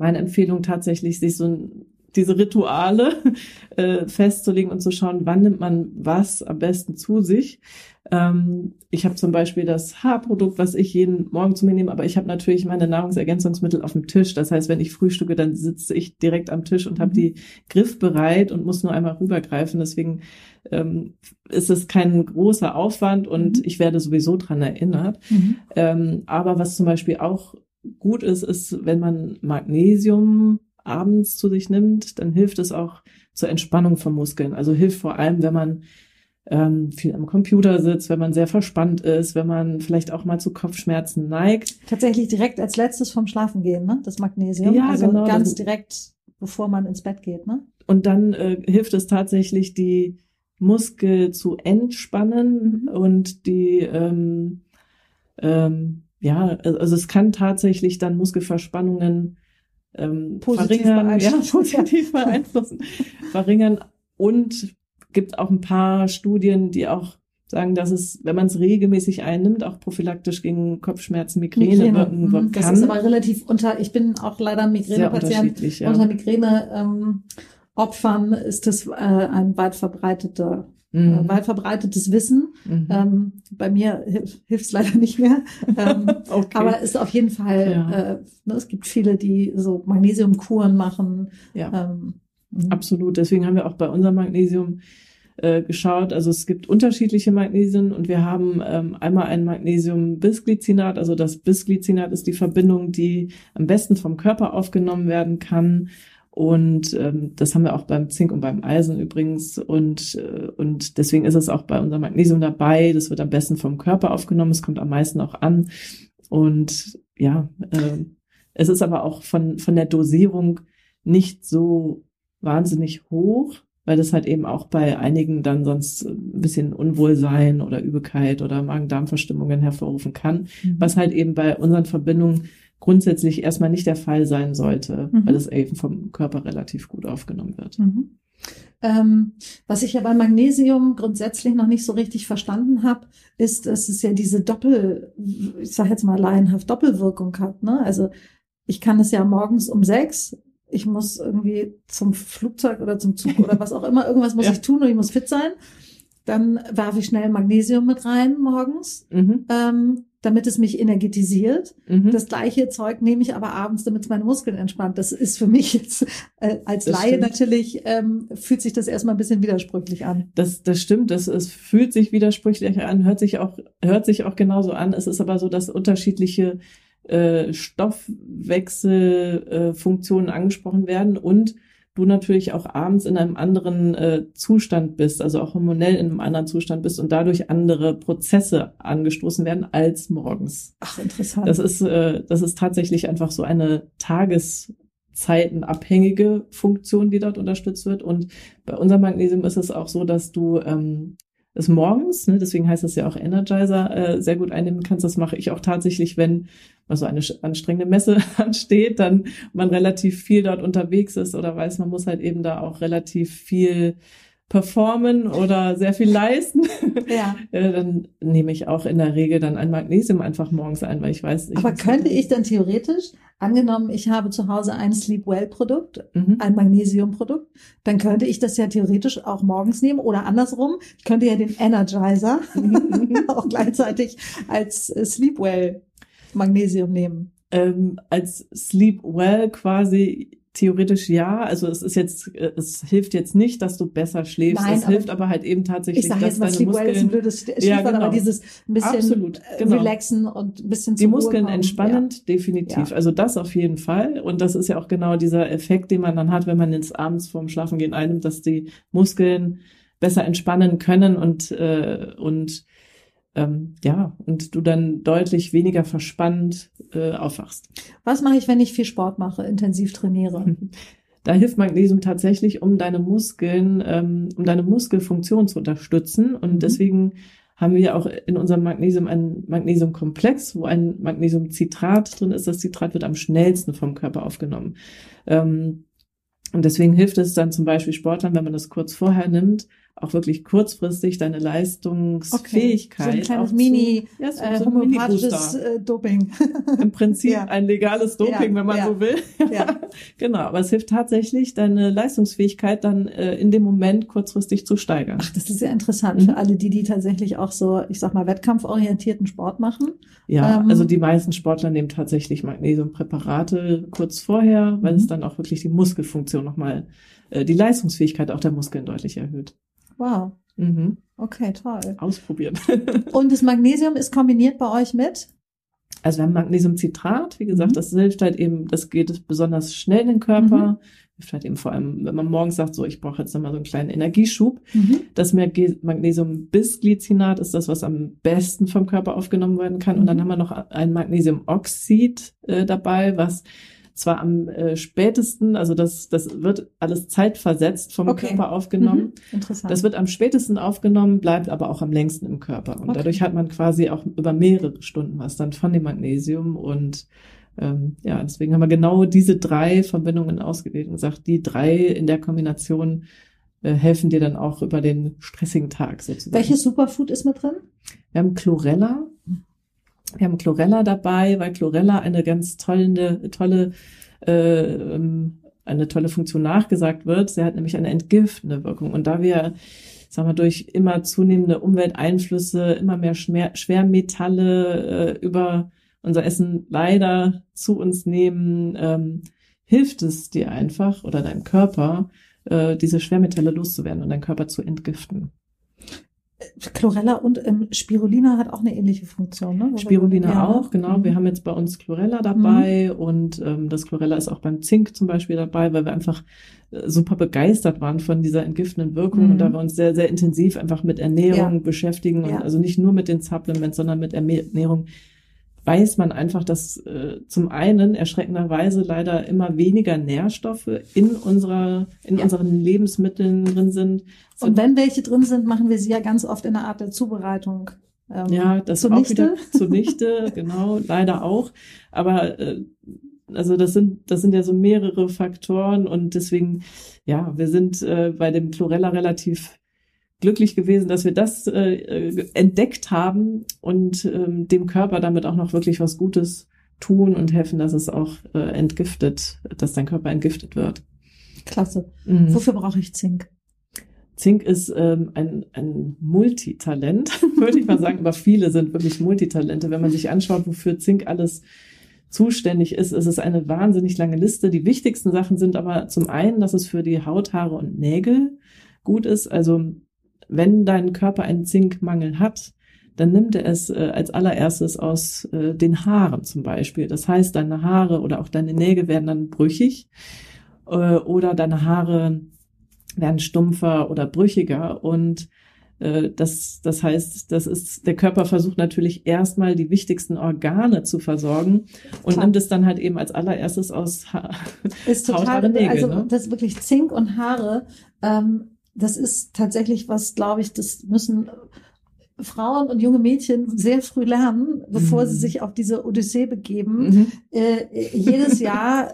meine Empfehlung tatsächlich, sich so ein diese Rituale äh, festzulegen und zu schauen, wann nimmt man was am besten zu sich. Ähm, ich habe zum Beispiel das Haarprodukt, was ich jeden Morgen zu mir nehme, aber ich habe natürlich meine Nahrungsergänzungsmittel auf dem Tisch. Das heißt, wenn ich frühstücke, dann sitze ich direkt am Tisch und habe mhm. die griffbereit und muss nur einmal rübergreifen. Deswegen ähm, ist es kein großer Aufwand und mhm. ich werde sowieso dran erinnert. Mhm. Ähm, aber was zum Beispiel auch gut ist, ist, wenn man Magnesium abends zu sich nimmt, dann hilft es auch zur Entspannung von Muskeln. Also hilft vor allem, wenn man ähm, viel am Computer sitzt, wenn man sehr verspannt ist, wenn man vielleicht auch mal zu Kopfschmerzen neigt. Tatsächlich direkt als letztes vom Schlafen gehen, ne? Das Magnesium. Ja, also genau. Ganz direkt, bevor man ins Bett geht, ne? Und dann äh, hilft es tatsächlich, die Muskel zu entspannen mhm. und die ähm, ähm, ja, also es kann tatsächlich dann Muskelverspannungen ähm, positiv verringern, ja, positiv beeinflussen, verringern und gibt auch ein paar Studien, die auch sagen, dass es, wenn man es regelmäßig einnimmt, auch prophylaktisch gegen Kopfschmerzen, Migräne, Migräne. wirken mhm. kann. Das ist aber relativ unter, ich bin auch leider Migränepatient, ja. unter Migräne ähm, Opfern ist das äh, ein weit verbreiteter mhm. äh, weit verbreitetes Wissen. Mhm. Ähm, bei mir hilft es leider nicht mehr. Ähm, okay. Aber ist auf jeden Fall, ja. äh, ne, es gibt viele, die so Magnesiumkuren machen. Ja. Ähm, mhm. Absolut. Deswegen haben wir auch bei unserem Magnesium äh, geschaut. Also es gibt unterschiedliche Magnesien und wir haben ähm, einmal ein Magnesium-Bisglycinat. Also das Bisglycinat ist die Verbindung, die am besten vom Körper aufgenommen werden kann und ähm, das haben wir auch beim Zink und beim Eisen übrigens. Und, äh, und deswegen ist es auch bei unserem Magnesium dabei. Das wird am besten vom Körper aufgenommen. Es kommt am meisten auch an. Und ja, äh, es ist aber auch von, von der Dosierung nicht so wahnsinnig hoch, weil das halt eben auch bei einigen dann sonst ein bisschen Unwohlsein oder Übelkeit oder Magen-Darm-Verstimmungen hervorrufen kann, mhm. was halt eben bei unseren Verbindungen grundsätzlich erstmal nicht der Fall sein sollte, mhm. weil es eben vom Körper relativ gut aufgenommen wird. Mhm. Ähm, was ich ja bei Magnesium grundsätzlich noch nicht so richtig verstanden habe, ist, dass es ja diese Doppel, ich sage jetzt mal laienhaft Doppelwirkung hat. Ne? Also ich kann es ja morgens um sechs, ich muss irgendwie zum Flugzeug oder zum Zug oder was auch immer, irgendwas muss ja. ich tun und ich muss fit sein. Dann werfe ich schnell Magnesium mit rein morgens. Mhm. Ähm, damit es mich energetisiert. Mhm. Das gleiche Zeug nehme ich aber abends, damit es meine Muskeln entspannt. Das ist für mich jetzt äh, als das Laie stimmt. natürlich, ähm, fühlt sich das erstmal ein bisschen widersprüchlich an. Das, das stimmt, das, es fühlt sich widersprüchlich an, hört sich auch, hört sich auch genauso an. Es ist aber so, dass unterschiedliche äh, Stoffwechselfunktionen äh, angesprochen werden und du natürlich auch abends in einem anderen äh, Zustand bist, also auch hormonell in einem anderen Zustand bist und dadurch andere Prozesse angestoßen werden als morgens. Ach, interessant. Das ist, äh, das ist tatsächlich einfach so eine tageszeitenabhängige Funktion, die dort unterstützt wird. Und bei unserem Magnesium ist es auch so, dass du ähm, es morgens, ne, deswegen heißt es ja auch Energizer, äh, sehr gut einnehmen kannst. Das mache ich auch tatsächlich, wenn also eine anstrengende Messe ansteht, dann man relativ viel dort unterwegs ist oder weiß, man muss halt eben da auch relativ viel performen oder sehr viel leisten, ja. Äh, dann nehme ich auch in der Regel dann ein Magnesium einfach morgens ein, weil ich weiß. Ich Aber könnte ich dann theoretisch, angenommen, ich habe zu Hause ein Sleep Well Produkt, mhm. ein Magnesium Produkt, dann könnte ich das ja theoretisch auch morgens nehmen oder andersrum. Ich könnte ja den Energizer mhm. auch gleichzeitig als Sleep Well Magnesium nehmen? Ähm, als Sleep Well quasi theoretisch ja. Also es ist jetzt, äh, es hilft jetzt nicht, dass du besser schläfst. Nein, es hilft aber halt eben tatsächlich, ich sag dass jetzt mal, deine Sleep Muskeln, well ist ein blödes Stichwort, ja, genau. aber dieses ein bisschen Absolut, äh, genau. relaxen und ein bisschen Die Muskeln entspannend, ja. definitiv. Ja. Also das auf jeden Fall. Und das ist ja auch genau dieser Effekt, den man dann hat, wenn man ins abends vorm Schlafengehen einnimmt, dass die Muskeln besser entspannen können und äh, und ähm, ja, und du dann deutlich weniger verspannt äh, aufwachst. Was mache ich, wenn ich viel Sport mache, intensiv trainiere? Da hilft Magnesium tatsächlich, um deine Muskeln, ähm, um deine Muskelfunktion zu unterstützen. Und mhm. deswegen haben wir auch in unserem Magnesium einen Magnesiumkomplex, wo ein Magnesiumcitrat drin ist. Das Citrat wird am schnellsten vom Körper aufgenommen. Ähm, und deswegen hilft es dann zum Beispiel Sportlern, wenn man das kurz vorher nimmt auch wirklich kurzfristig deine Leistungsfähigkeit. Okay. So ein kleines Mini, zu, ja, so, äh, so homöopathisches äh, Doping. Im Prinzip ja. ein legales Doping, ja. wenn man so will. Ja. genau, aber es hilft tatsächlich, deine Leistungsfähigkeit dann äh, in dem Moment kurzfristig zu steigern. Ach, das ist sehr interessant mhm. für alle, die die tatsächlich auch so, ich sag mal, wettkampforientierten Sport machen. Ja, ähm, also die meisten Sportler nehmen tatsächlich Magnesiumpräparate kurz vorher, weil mhm. es dann auch wirklich die Muskelfunktion nochmal, äh, die Leistungsfähigkeit auch der Muskeln deutlich erhöht. Wow. Mhm. Okay, toll. Ausprobieren. Und das Magnesium ist kombiniert bei euch mit? Also wir haben Magnesiumcitrat, wie gesagt, mhm. das hilft halt eben, das geht besonders schnell in den Körper. Mhm. Hilft halt eben vor allem, wenn man morgens sagt, so ich brauche jetzt nochmal so einen kleinen Energieschub. Mhm. Das Magnesium-Bisglycinat ist das, was am besten vom Körper aufgenommen werden kann. Und dann mhm. haben wir noch ein Magnesiumoxid äh, dabei, was zwar am äh, spätesten, also das, das wird alles zeitversetzt vom okay. Körper aufgenommen. Mhm. Interessant. Das wird am spätesten aufgenommen, bleibt aber auch am längsten im Körper. Und okay. dadurch hat man quasi auch über mehrere Stunden was dann von dem Magnesium. Und ähm, ja, deswegen haben wir genau diese drei Verbindungen ausgewählt und gesagt, die drei in der Kombination äh, helfen dir dann auch über den stressigen Tag sozusagen. Welches Superfood ist mit drin? Wir haben Chlorella. Wir haben Chlorella dabei, weil Chlorella eine ganz tolle, tolle, äh, ähm, eine tolle Funktion nachgesagt wird. Sie hat nämlich eine entgiftende Wirkung. Und da wir, sagen wir, durch immer zunehmende Umwelteinflüsse, immer mehr Schmer Schwermetalle äh, über unser Essen leider zu uns nehmen, ähm, hilft es dir einfach oder deinem Körper, äh, diese Schwermetalle loszuwerden und deinen Körper zu entgiften. Chlorella und ähm, Spirulina hat auch eine ähnliche Funktion, ne? Spirulina ja. auch, genau. Mhm. Wir haben jetzt bei uns Chlorella dabei mhm. und ähm, das Chlorella ist auch beim Zink zum Beispiel dabei, weil wir einfach äh, super begeistert waren von dieser entgiftenden Wirkung mhm. und da wir uns sehr, sehr intensiv einfach mit Ernährung ja. beschäftigen und ja. also nicht nur mit den Supplements, sondern mit Ernährung weiß man einfach, dass äh, zum einen erschreckenderweise leider immer weniger Nährstoffe in unserer in ja. unseren Lebensmitteln drin sind. Und wenn welche drin sind, machen wir sie ja ganz oft in der Art der Zubereitung. Ähm, ja, das zunichte. auch wieder zunichte, genau, leider auch. Aber äh, also das sind das sind ja so mehrere Faktoren und deswegen ja, wir sind äh, bei dem Chlorella relativ glücklich gewesen, dass wir das äh, entdeckt haben und ähm, dem Körper damit auch noch wirklich was Gutes tun und helfen, dass es auch äh, entgiftet, dass dein Körper entgiftet wird. Klasse. Mhm. Wofür brauche ich Zink? Zink ist ähm, ein, ein Multitalent, würde ich mal sagen, aber viele sind wirklich Multitalente. Wenn man sich anschaut, wofür Zink alles zuständig ist, ist es eine wahnsinnig lange Liste. Die wichtigsten Sachen sind aber zum einen, dass es für die Haut, Haare und Nägel gut ist. Also wenn dein Körper einen Zinkmangel hat, dann nimmt er es äh, als allererstes aus äh, den Haaren zum Beispiel. Das heißt, deine Haare oder auch deine Nägel werden dann brüchig äh, oder deine Haare werden stumpfer oder brüchiger und äh, das, das heißt, das ist, der Körper versucht natürlich erstmal die wichtigsten Organe zu versorgen und Klar. nimmt es dann halt eben als allererstes aus ha ist total, Haut, Haare, Nägel. Also ne? das ist wirklich Zink und Haare ähm, das ist tatsächlich was, glaube ich, das müssen Frauen und junge Mädchen sehr früh lernen, bevor mhm. sie sich auf diese Odyssee begeben, mhm. äh, jedes Jahr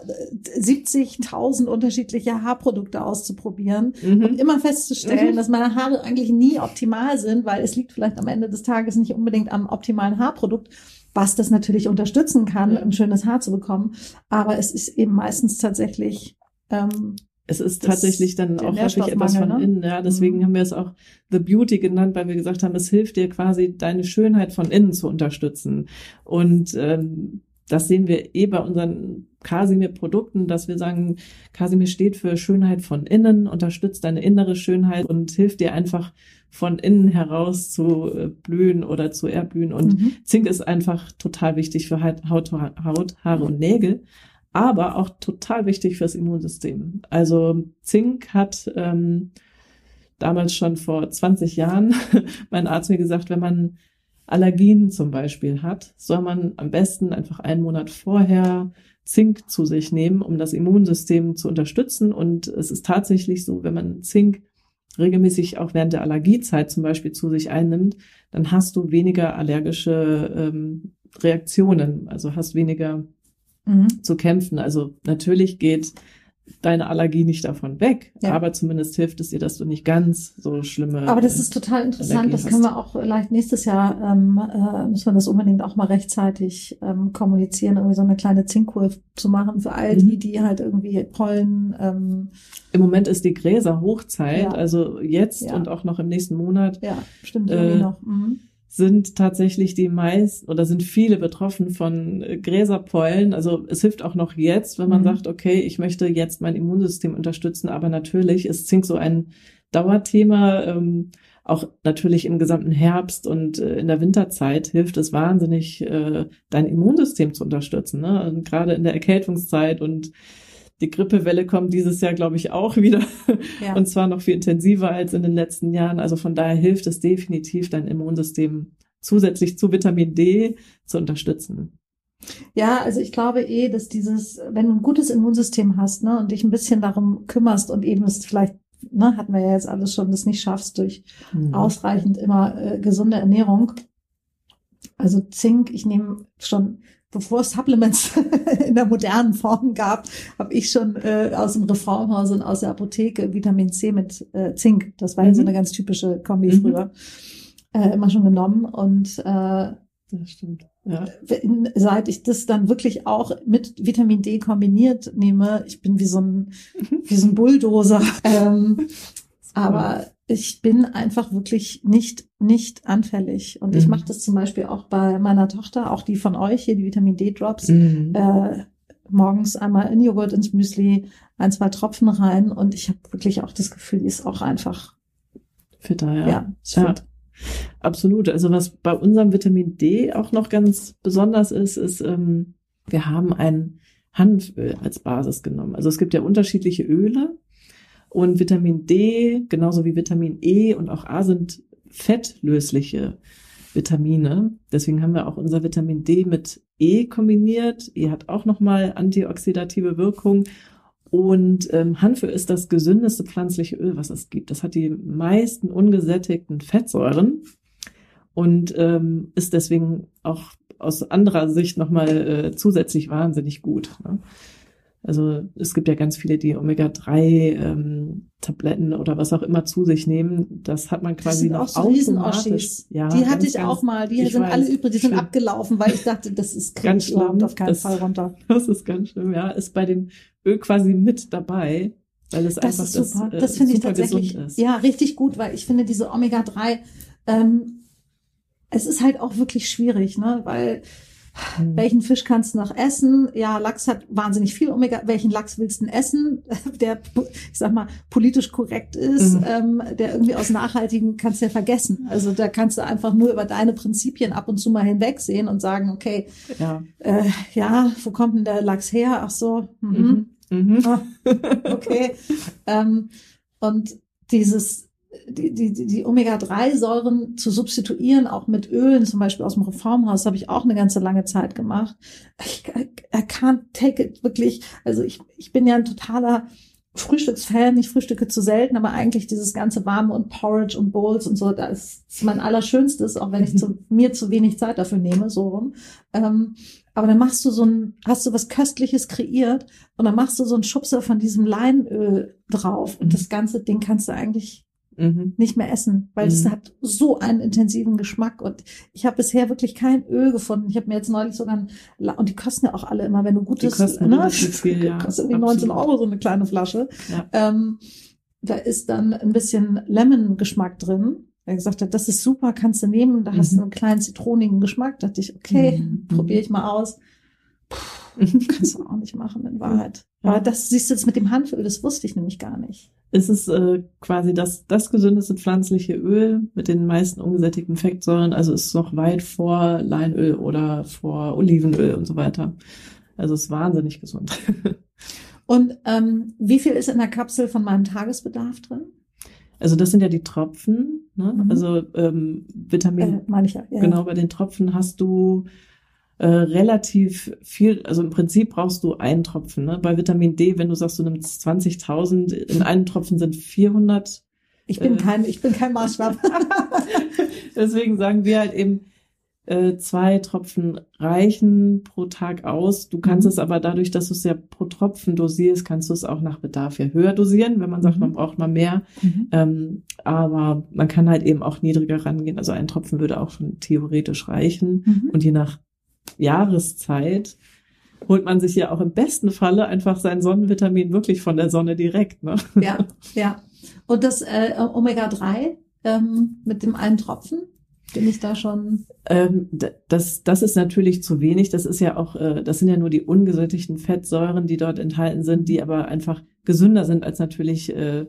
70.000 unterschiedliche Haarprodukte auszuprobieren mhm. und immer festzustellen, mhm. dass meine Haare eigentlich nie optimal sind, weil es liegt vielleicht am Ende des Tages nicht unbedingt am optimalen Haarprodukt, was das natürlich unterstützen kann, ein schönes Haar zu bekommen. Aber es ist eben meistens tatsächlich ähm, es ist tatsächlich dann auch häufig etwas von ne? innen. Ja, deswegen mhm. haben wir es auch The Beauty genannt, weil wir gesagt haben, es hilft dir quasi deine Schönheit von innen zu unterstützen. Und ähm, das sehen wir eh bei unseren Casimir-Produkten, dass wir sagen, Casimir steht für Schönheit von innen, unterstützt deine innere Schönheit und hilft dir einfach von innen heraus zu äh, blühen oder zu erblühen. Und mhm. Zink ist einfach total wichtig für Haut, Haut, Haare und Nägel aber auch total wichtig fürs Immunsystem. Also Zink hat ähm, damals schon vor 20 Jahren mein Arzt mir gesagt, wenn man Allergien zum Beispiel hat, soll man am besten einfach einen Monat vorher Zink zu sich nehmen, um das Immunsystem zu unterstützen. Und es ist tatsächlich so, wenn man Zink regelmäßig auch während der Allergiezeit zum Beispiel zu sich einnimmt, dann hast du weniger allergische ähm, Reaktionen, also hast weniger mhm. zu kämpfen. Also natürlich geht deine Allergie nicht davon weg, Ja. aber zumindest hilft es dir, dass du nicht ganz so schlimme. Aber das ist total interessant. Allergie Das hast. können wir auch vielleicht nächstes Jahr, ähm, äh, müssen wir das unbedingt auch mal rechtzeitig ähm, kommunizieren, irgendwie so eine kleine Zinkkur zu machen für all die, Mhm. die halt irgendwie Pollen, ähm, Im Moment ist die Gräser Hochzeit, Ja. also jetzt Ja. und auch noch im nächsten Monat ja, stimmt, Äh, irgendwie noch. Mhm. Sind tatsächlich die meisten oder sind viele betroffen von äh, Gräserpollen. Also es hilft auch noch jetzt, wenn man Mhm. sagt, okay, ich möchte jetzt mein Immunsystem unterstützen, aber natürlich ist Zink so ein Dauerthema. Ähm, auch natürlich im gesamten Herbst und äh, in der Winterzeit hilft es wahnsinnig, äh, dein Immunsystem zu unterstützen. Ne? Und gerade in der Erkältungszeit und die Grippewelle kommt dieses Jahr, glaube ich, auch wieder. Ja. Und zwar noch viel intensiver als in den letzten Jahren. Also von daher hilft es definitiv, dein Immunsystem zusätzlich zu Vitamin D zu unterstützen. Ja, also ich glaube eh, dass dieses, wenn du ein gutes Immunsystem hast, ne, und dich ein bisschen darum kümmerst und eben es vielleicht, ne, hatten wir ja jetzt alles schon, das nicht schaffst durch Mhm. ausreichend immer äh, gesunde Ernährung. Also Zink, ich nehme schon, bevor es Supplements in der modernen Form gab, habe ich schon äh, aus dem Reformhaus und aus der Apotheke Vitamin C mit äh, Zink, das war ja so Mhm. eine ganz typische Kombi Mhm. früher, äh, immer schon genommen. Und äh, Das stimmt. Ja. seit ich das dann wirklich auch mit Vitamin D kombiniert nehme, ich bin wie so ein, wie so ein Bulldozer. Ähm, aber ich bin einfach wirklich nicht, nicht anfällig. Und ich Mhm. mache das zum Beispiel auch bei meiner Tochter, auch die von euch hier, die Vitamin D-Drops, Mhm. äh, morgens einmal in Joghurt ins Müsli, ein, zwei Tropfen rein. Und ich habe wirklich auch das Gefühl, die ist auch einfach, Fitter, ja, ja. Ja. fit. Absolut. Also was bei unserem Vitamin D auch noch ganz besonders ist, ist, ähm, wir haben ein Hanföl als Basis genommen. Also es gibt ja unterschiedliche Öle und Vitamin D, genauso wie Vitamin E und auch A sind fettlösliche Vitamine. Deswegen haben wir auch unser Vitamin D mit E kombiniert. E hat auch nochmal antioxidative Wirkung. Und ähm, Hanföl ist das gesündeste pflanzliche Öl, was es gibt. Das hat die meisten ungesättigten Fettsäuren und ähm, ist deswegen auch aus anderer Sicht nochmal äh, zusätzlich wahnsinnig gut. Ne? Also es gibt ja ganz viele, die Omega-3-Tabletten oder was auch immer zu sich nehmen. Das hat man Das quasi sind noch auch so automatisch. Ja, die hatte ich ganz- auch mal. Die sind weiß. alle übrig, die sind Schlimm. abgelaufen, weil ich dachte, das ist Ganz schlimm. auf keinen Das- Fall runter. Das ist ganz schlimm, ja. Ist bei dem Öl quasi mit dabei, weil es Das einfach ist super. das, äh, Das, finde ich tatsächlich ja richtig gut, weil ich finde diese Omega-3, ähm, es ist halt auch wirklich schwierig, ne? Weil Mhm. welchen Fisch kannst du noch essen? Ja, Lachs hat wahnsinnig viel Omega. Welchen Lachs willst du denn essen, der, ich sag mal, politisch korrekt ist, Mhm. ähm, der irgendwie aus nachhaltigen kannst du ja vergessen. Also da kannst du einfach nur über deine Prinzipien ab und zu mal hinwegsehen und sagen, okay, Ja. äh, ja, wo kommt denn der Lachs her? Ach so, mhm. Mhm. Mhm. Ah, okay. ähm, und dieses, die, die, die Omega-3-Säuren zu substituieren, auch mit Ölen, zum Beispiel aus dem Reformhaus, habe ich auch eine ganze lange Zeit gemacht. Ich, I can't take it wirklich. Also ich, ich bin ja ein totaler Frühstücksfan. Ich frühstücke zu selten, aber eigentlich dieses ganze Warme und Porridge und Bowls und so, das ist mein Allerschönstes, auch wenn ich zu, mir zu wenig Zeit dafür nehme, so rum. Ähm, aber dann machst du so ein, hast du was Köstliches kreiert und dann machst du so einen Schubser von diesem Leinöl drauf und Mhm. das ganze Ding kannst du eigentlich Mhm. nicht mehr essen, weil es Mhm. hat so einen intensiven Geschmack und ich habe bisher wirklich kein Öl gefunden. Ich habe mir jetzt neulich sogar ein, und die kosten ja auch alle immer, wenn du gutes, kosten ne, viel, ja, kostet irgendwie 19 absolut. Euro so eine kleine Flasche. Ja. Ähm, da ist dann ein bisschen Lemon-Geschmack drin. Er gesagt hat, das ist super, kannst du nehmen. Da hast du Mhm. einen kleinen zitronigen Geschmack. Da dachte ich, okay, Mhm. probiere ich mal aus. Kannst du auch nicht machen in Wahrheit. Ja. Aber das siehst du jetzt mit dem Hanföl, das wusste ich nämlich gar nicht. Es ist äh, quasi das, das gesündeste pflanzliche Öl mit den meisten ungesättigten Fettsäuren. Also ist noch weit vor Leinöl oder vor Olivenöl und so weiter. Also ist wahnsinnig gesund. Und ähm, wie viel ist in der Kapsel von meinem Tagesbedarf drin? Also das sind ja die Tropfen. Ne? Mhm. Also ähm, Vitamin Äh, meine ich ja. ja. Genau, bei den Tropfen hast du äh, relativ viel, also im Prinzip brauchst du einen Tropfen. Ne? Bei Vitamin D, wenn du sagst, du nimmst 20.000, in einem Tropfen sind 400. Ich bin Äh. kein, ich bin kein Maßstab. Deswegen sagen wir halt eben, äh, zwei Tropfen reichen pro Tag aus. Du kannst Mhm. es aber dadurch, dass du es ja pro Tropfen dosierst, kannst du es auch nach Bedarf ja höher dosieren, wenn man sagt, Mhm. man braucht mal mehr. Mhm. Ähm, aber man kann halt eben auch niedriger rangehen. Also ein Tropfen würde auch schon theoretisch reichen. Mhm. Und je nach Jahreszeit holt man sich ja auch im besten Falle einfach sein Sonnenvitamin wirklich von der Sonne direkt. Ne? Ja, ja. Und das äh, Omega-3 ähm, mit dem einen Tropfen, bin ich da schon. Ähm, das, das ist natürlich zu wenig. Das ist ja auch, äh, das sind ja nur die ungesättigten Fettsäuren, die dort enthalten sind, die aber einfach gesünder sind als natürlich äh,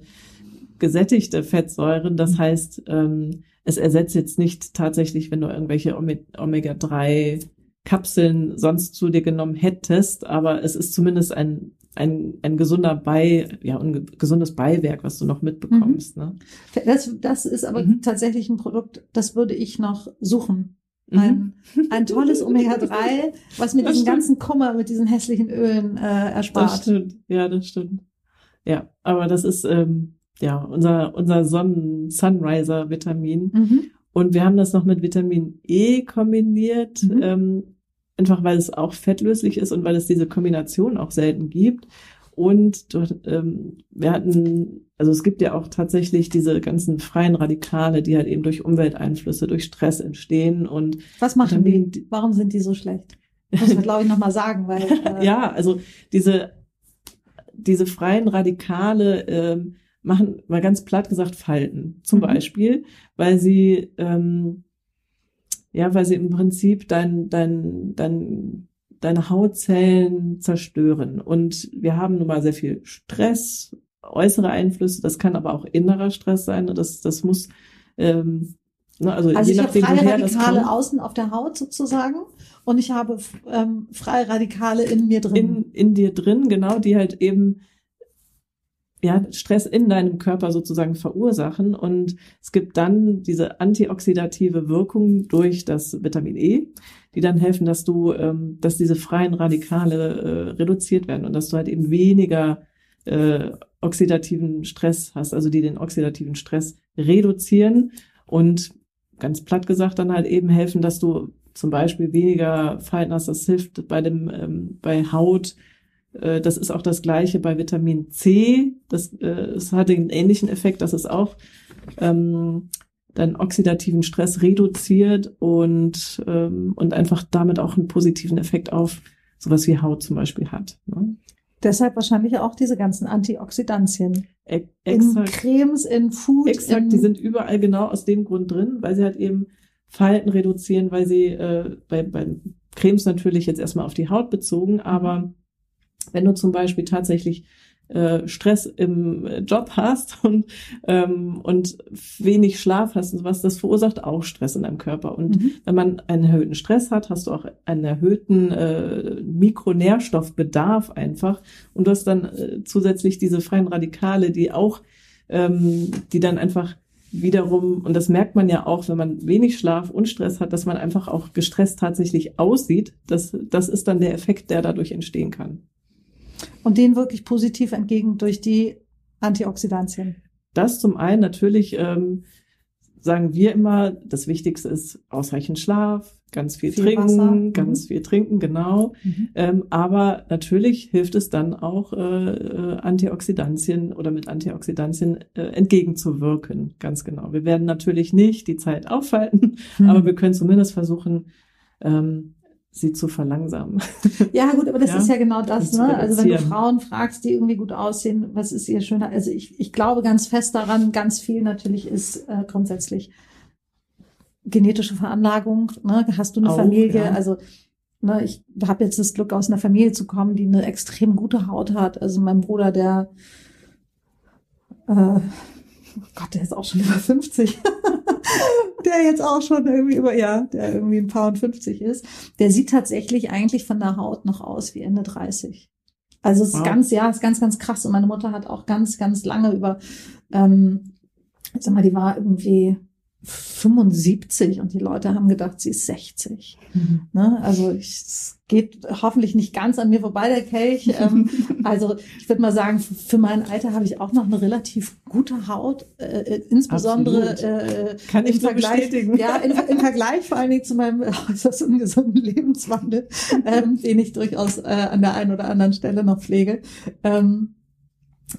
gesättigte Fettsäuren. Das heißt, ähm, es ersetzt jetzt nicht tatsächlich, wenn du irgendwelche Ome- Omega-3 Kapseln sonst zu dir genommen hättest, aber es ist zumindest ein ein, ein gesunder Bei, ja, ein ge- gesundes Beiwerk, was du noch mitbekommst. Ne? Das, das ist aber Mhm. tatsächlich ein Produkt, das würde ich noch suchen. Mhm. Ein, ein tolles Omega-3, was mir Das diesen stimmt. ganzen Kummer mit diesen hässlichen Ölen äh, Das erspart. stimmt, ja, das stimmt. Ja, aber das ist ähm, ja unser unser Sonnen Sunriser Vitamin Mhm. und wir haben das noch mit Vitamin E kombiniert, Mhm. ähm, einfach weil es auch fettlöslich ist und weil es diese Kombination auch selten gibt. Und dort, ähm, wir hatten, also es gibt ja auch tatsächlich diese ganzen freien Radikale, die halt eben durch Umwelteinflüsse, durch Stress entstehen und Was machen die? Warum sind die so schlecht? Muss man, glaube ich, nochmal sagen, weil äh, ja, also diese, diese freien Radikale ähm, machen, mal ganz platt gesagt, Falten. Zum Mhm. Beispiel, weil sie, ähm, ja, weil sie im Prinzip dein, dein, dein, deine Hautzellen zerstören. Und wir haben nun mal sehr viel Stress, äußere Einflüsse, das kann aber auch innerer Stress sein. Das, das muss, ähm, ne, also, Also je ich habe nachdem, freie woher Radikale außen auf der Haut sozusagen und ich habe ähm, freie Radikale in mir drin. in, in dir drin, genau, die halt eben ja, Stress in deinem Körper sozusagen verursachen. Und es gibt dann diese antioxidative Wirkung durch das Vitamin E, die dann helfen, dass du, ähm, dass diese freien Radikale äh, reduziert werden und dass du halt eben weniger äh, oxidativen Stress hast, also die den oxidativen Stress reduzieren und ganz platt gesagt dann halt eben helfen, dass du zum Beispiel weniger Falten hast. Das hilft bei dem ähm, bei Haut. Äh, das ist auch das gleiche bei Vitamin C. Das, äh, es hat den ähnlichen Effekt, dass es auch ähm, deinen oxidativen Stress reduziert und und, und einfach damit auch einen positiven Effekt auf sowas wie Haut zum Beispiel hat. Ne? Deshalb wahrscheinlich auch diese ganzen Antioxidantien. E In exakt, Cremes, in Food. exakt, in, die sind überall genau aus dem Grund drin, weil sie halt eben Falten reduzieren, weil sie äh, bei, bei Cremes natürlich jetzt erstmal auf die Haut bezogen, aber wenn du zum Beispiel tatsächlich äh, Stress im Job hast und, ähm, und wenig Schlaf hast und sowas, das verursacht auch Stress in deinem Körper. Und Mhm. wenn man einen erhöhten Stress hat, hast du auch einen erhöhten äh, Mikronährstoffbedarf einfach. Und du hast dann äh, zusätzlich diese freien Radikale, die auch, ähm, die dann einfach wiederum, und das merkt man ja auch, wenn man wenig Schlaf und Stress hat, dass man einfach auch gestresst tatsächlich aussieht. Das, das ist dann der Effekt, der dadurch entstehen kann. Und denen wirklich positiv entgegen durch die Antioxidantien. Das zum einen natürlich ähm, sagen wir immer, das Wichtigste ist ausreichend Schlaf, ganz viel, Viel trinken, Wasser. Mhm. ganz viel trinken, genau. Ähm, aber natürlich hilft es dann auch, äh, äh, Antioxidantien oder mit Antioxidantien äh, entgegenzuwirken, ganz genau. Wir werden natürlich nicht die Zeit aufhalten, Mhm. aber wir können zumindest versuchen, ähm, sie zu verlangsamen. Ja, gut, aber das Ja, ist ja genau das, ne? Also wenn du. Frauen fragst, die irgendwie gut aussehen, was ist ihr schöner? Also ich, ich glaube ganz fest daran, ganz viel natürlich ist äh, grundsätzlich genetische Veranlagung. Ne? Hast du eine Auch, Familie? ja. Also ne, ich habe jetzt das Glück, aus einer Familie zu kommen, die eine extrem gute Haut hat. Also mein Bruder, der äh, oh Gott, der ist auch schon über 50. der jetzt auch schon irgendwie über, ja, der irgendwie ein paar und 50 ist. Der sieht tatsächlich eigentlich von der Haut noch aus wie Ende 30. Also es ist Wow. ganz, ja, es ist ganz, ganz krass. Und meine Mutter hat auch ganz, ganz lange über, ähm, sag mal, die war irgendwie 75 und die Leute haben gedacht, sie ist 60. Mhm. Ne? Also ich, es geht hoffentlich nicht ganz an mir vorbei, der Kelch. Ähm, also ich würde mal sagen, für mein Alter habe ich auch noch eine relativ gute Haut, äh, äh insbesondere äh, kann ich im Vergleich, bestätigen. Ja, im, im, Vergleich vor allen Dingen zu meinem äußerst ungesunden Lebenswandel, ähm, den ich durchaus äh, an der einen oder anderen Stelle noch pflege. Ähm,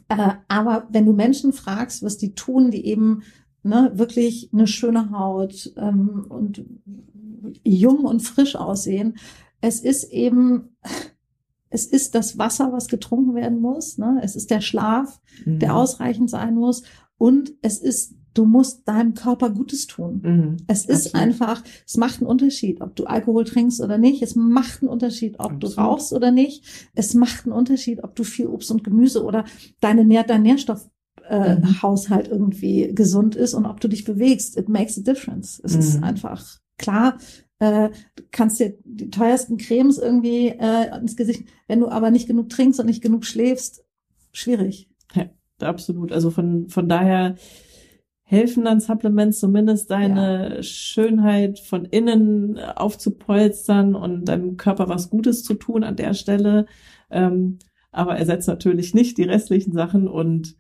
äh, aber wenn du Menschen fragst, was die tun, die eben ne, wirklich eine schöne Haut ähm, und jung und frisch aussehen. Es ist eben, es ist das Wasser, was getrunken werden muss. Ne? Es ist der Schlaf, mhm. der ausreichend sein muss. Und es ist, du musst deinem Körper Gutes tun. Mhm. Es ist Absolut. einfach, es macht einen Unterschied, ob du Alkohol trinkst oder nicht. Es macht einen Unterschied, ob Absolut. du rauchst oder nicht. Es macht einen Unterschied, ob du viel Obst und Gemüse oder deine, dein Nährstoff äh, mhm. Haushalt irgendwie gesund ist und ob du dich bewegst. It makes a difference. Es mhm. ist einfach klar, äh, du kannst dir die teuersten Cremes irgendwie äh, ins Gesicht, wenn du aber nicht genug trinkst und nicht genug schläfst, schwierig. Ja, absolut. Also von, von daher helfen dann Supplements zumindest deine ja. Schönheit von innen aufzupolstern und deinem Körper was Gutes zu tun an der Stelle. Ähm, aber ersetzt natürlich nicht die restlichen Sachen und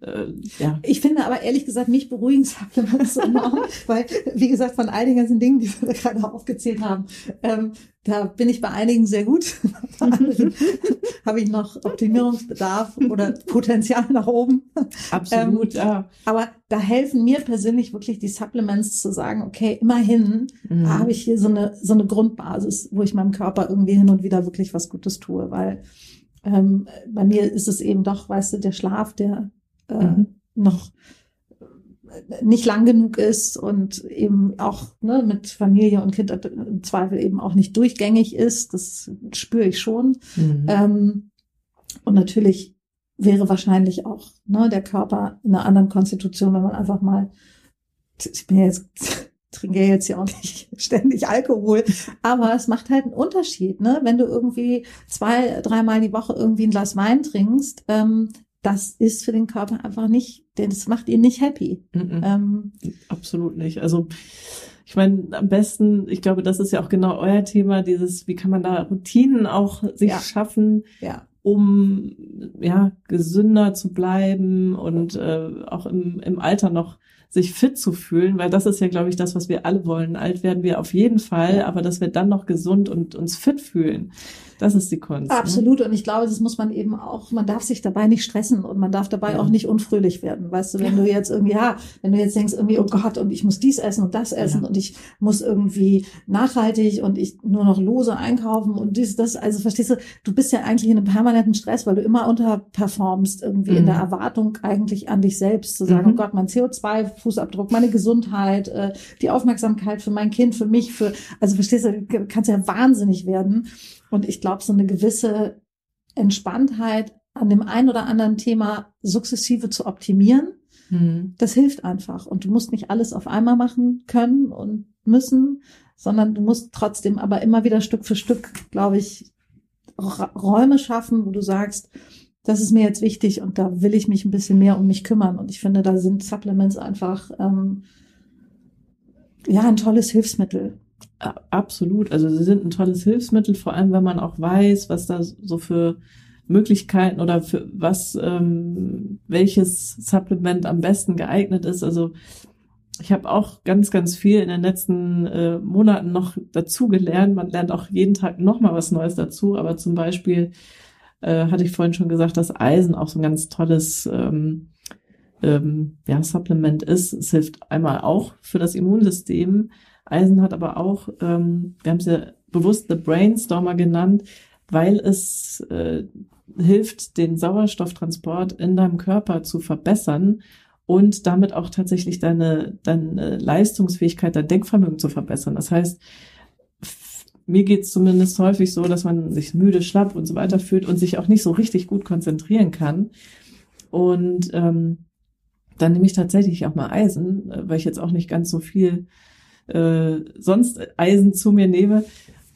äh, ja. Ich finde aber ehrlich gesagt, mich beruhigen Supplements enorm, weil, wie gesagt, von all den ganzen Dingen, die wir gerade aufgezählt haben, ähm, da bin ich bei einigen sehr gut. Bei anderen habe ich noch Optimierungsbedarf oder Potenzial nach oben. Absolut, ähm, ja. Aber da helfen mir persönlich wirklich die Supplements zu sagen, okay, immerhin mhm. habe ich hier so eine, so eine Grundbasis, wo ich meinem Körper irgendwie hin und wieder wirklich was Gutes tue, weil ähm, bei mir ist es eben doch, weißt du, der Schlaf, der äh, mhm. noch nicht lang genug ist und eben auch ne, mit Familie und Kind im Zweifel eben auch nicht durchgängig ist. Das spüre ich schon. Mhm. Ähm, und natürlich wäre wahrscheinlich auch ne, der Körper in einer anderen Konstitution, wenn man einfach mal, ich bin ja jetzt, trinke ja jetzt ja auch nicht ständig Alkohol, aber es macht halt einen Unterschied, ne? Wenn du irgendwie zwei, dreimal die Woche irgendwie ein Glas Wein trinkst, ähm, das ist für den Körper einfach nicht, denn das macht ihn nicht happy. Mm -mm. Ähm, Absolut nicht. Also ich meine, am besten, ich glaube, das ist ja auch genau euer Thema, dieses, wie kann man da Routinen auch sich ja. schaffen, ja. um ja gesünder zu bleiben und äh, auch im, im Alter noch sich fit zu fühlen, weil das ist ja, glaube ich, das, was wir alle wollen. Alt werden wir auf jeden Fall, aber dass wir dann noch gesund und uns fit fühlen. Das ist die Kunst. Ne? Absolut. Ne? Und ich glaube, das muss man eben auch, man darf sich dabei nicht stressen und man darf dabei ja. auch nicht unfröhlich werden. Weißt du, wenn du jetzt irgendwie, ja, wenn du jetzt denkst irgendwie, oh Gott, und ich muss dies essen und das essen ja. und ich muss irgendwie nachhaltig und ich nur noch lose einkaufen und dies, das, also verstehst du, du bist ja eigentlich in einem permanenten Stress, weil du immer unterperformst irgendwie mhm. in der mhm. Erwartung eigentlich an dich selbst zu sagen, mhm. oh Gott, mein CO2-Fußabdruck, meine Gesundheit, äh, die Aufmerksamkeit für mein Kind, für mich, für, also verstehst du, kannst ja wahnsinnig werden. Und ich glaube, so eine gewisse Entspanntheit an dem einen oder anderen Thema sukzessive zu optimieren, mhm. das hilft einfach. Und du musst nicht alles auf einmal machen können und müssen, sondern du musst trotzdem aber immer wieder Stück für Stück, glaube ich, Räume schaffen, wo du sagst, das ist mir jetzt wichtig und da will ich mich ein bisschen mehr um mich kümmern. Und ich finde, da sind Supplements einfach ähm, ja ein tolles Hilfsmittel. Absolut. Also sie sind ein tolles Hilfsmittel, vor allem wenn man auch weiß, was da so für Möglichkeiten oder für was ähm, welches Supplement am besten geeignet ist. Also ich habe auch ganz, ganz viel in den letzten äh, Monaten noch dazu gelernt. Man lernt auch jeden Tag noch mal was Neues dazu. Aber zum Beispiel äh, hatte ich vorhin schon gesagt, dass Eisen auch so ein ganz tolles ähm, ähm, ja, Supplement ist. Es hilft einmal auch für das Immunsystem, Eisen hat aber auch, ähm, wir haben es ja bewusst The Brainstormer genannt, weil es äh, hilft, den Sauerstofftransport in deinem Körper zu verbessern und damit auch tatsächlich deine, deine Leistungsfähigkeit, dein Denkvermögen zu verbessern. Das heißt, mir geht's zumindest häufig so, dass man sich müde, schlapp und so weiter fühlt und sich auch nicht so richtig gut konzentrieren kann. Und ähm, dann nehme ich tatsächlich auch mal Eisen, äh, weil ich jetzt auch nicht ganz so viel äh, sonst Eisen zu mir nehme,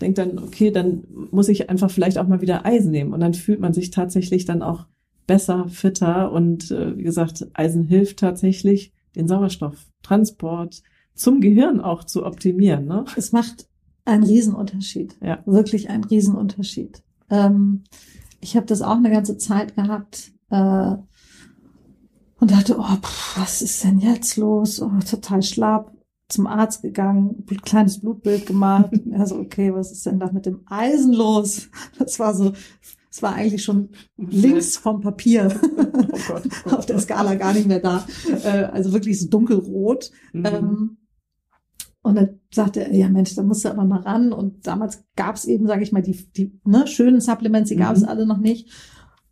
denke dann, okay, dann muss ich einfach vielleicht auch mal wieder Eisen nehmen. Und dann fühlt man sich tatsächlich dann auch besser, fitter. Und äh, wie gesagt, Eisen hilft tatsächlich, den Sauerstoff Transport zum Gehirn auch zu optimieren. Ne? Es macht einen Riesenunterschied. Ja. Wirklich einen Riesenunterschied. Ähm, ich habe das auch eine ganze Zeit gehabt äh, und dachte, oh, pff, was ist denn jetzt los? Oh, total schlapp. Zum Arzt gegangen, kleines Blutbild gemacht. Also okay, was ist denn da mit dem Eisen los? Das war so, es war eigentlich schon links vom Papier. Oh Gott, oh Auf der Skala gar nicht mehr da. Äh, also wirklich so dunkelrot. Mhm. Ähm, und dann sagte er, ja Mensch, da musst du aber mal ran. Und damals gab es eben, sage ich mal, die, die ne, schönen Supplements, die gab es mhm. alle noch nicht.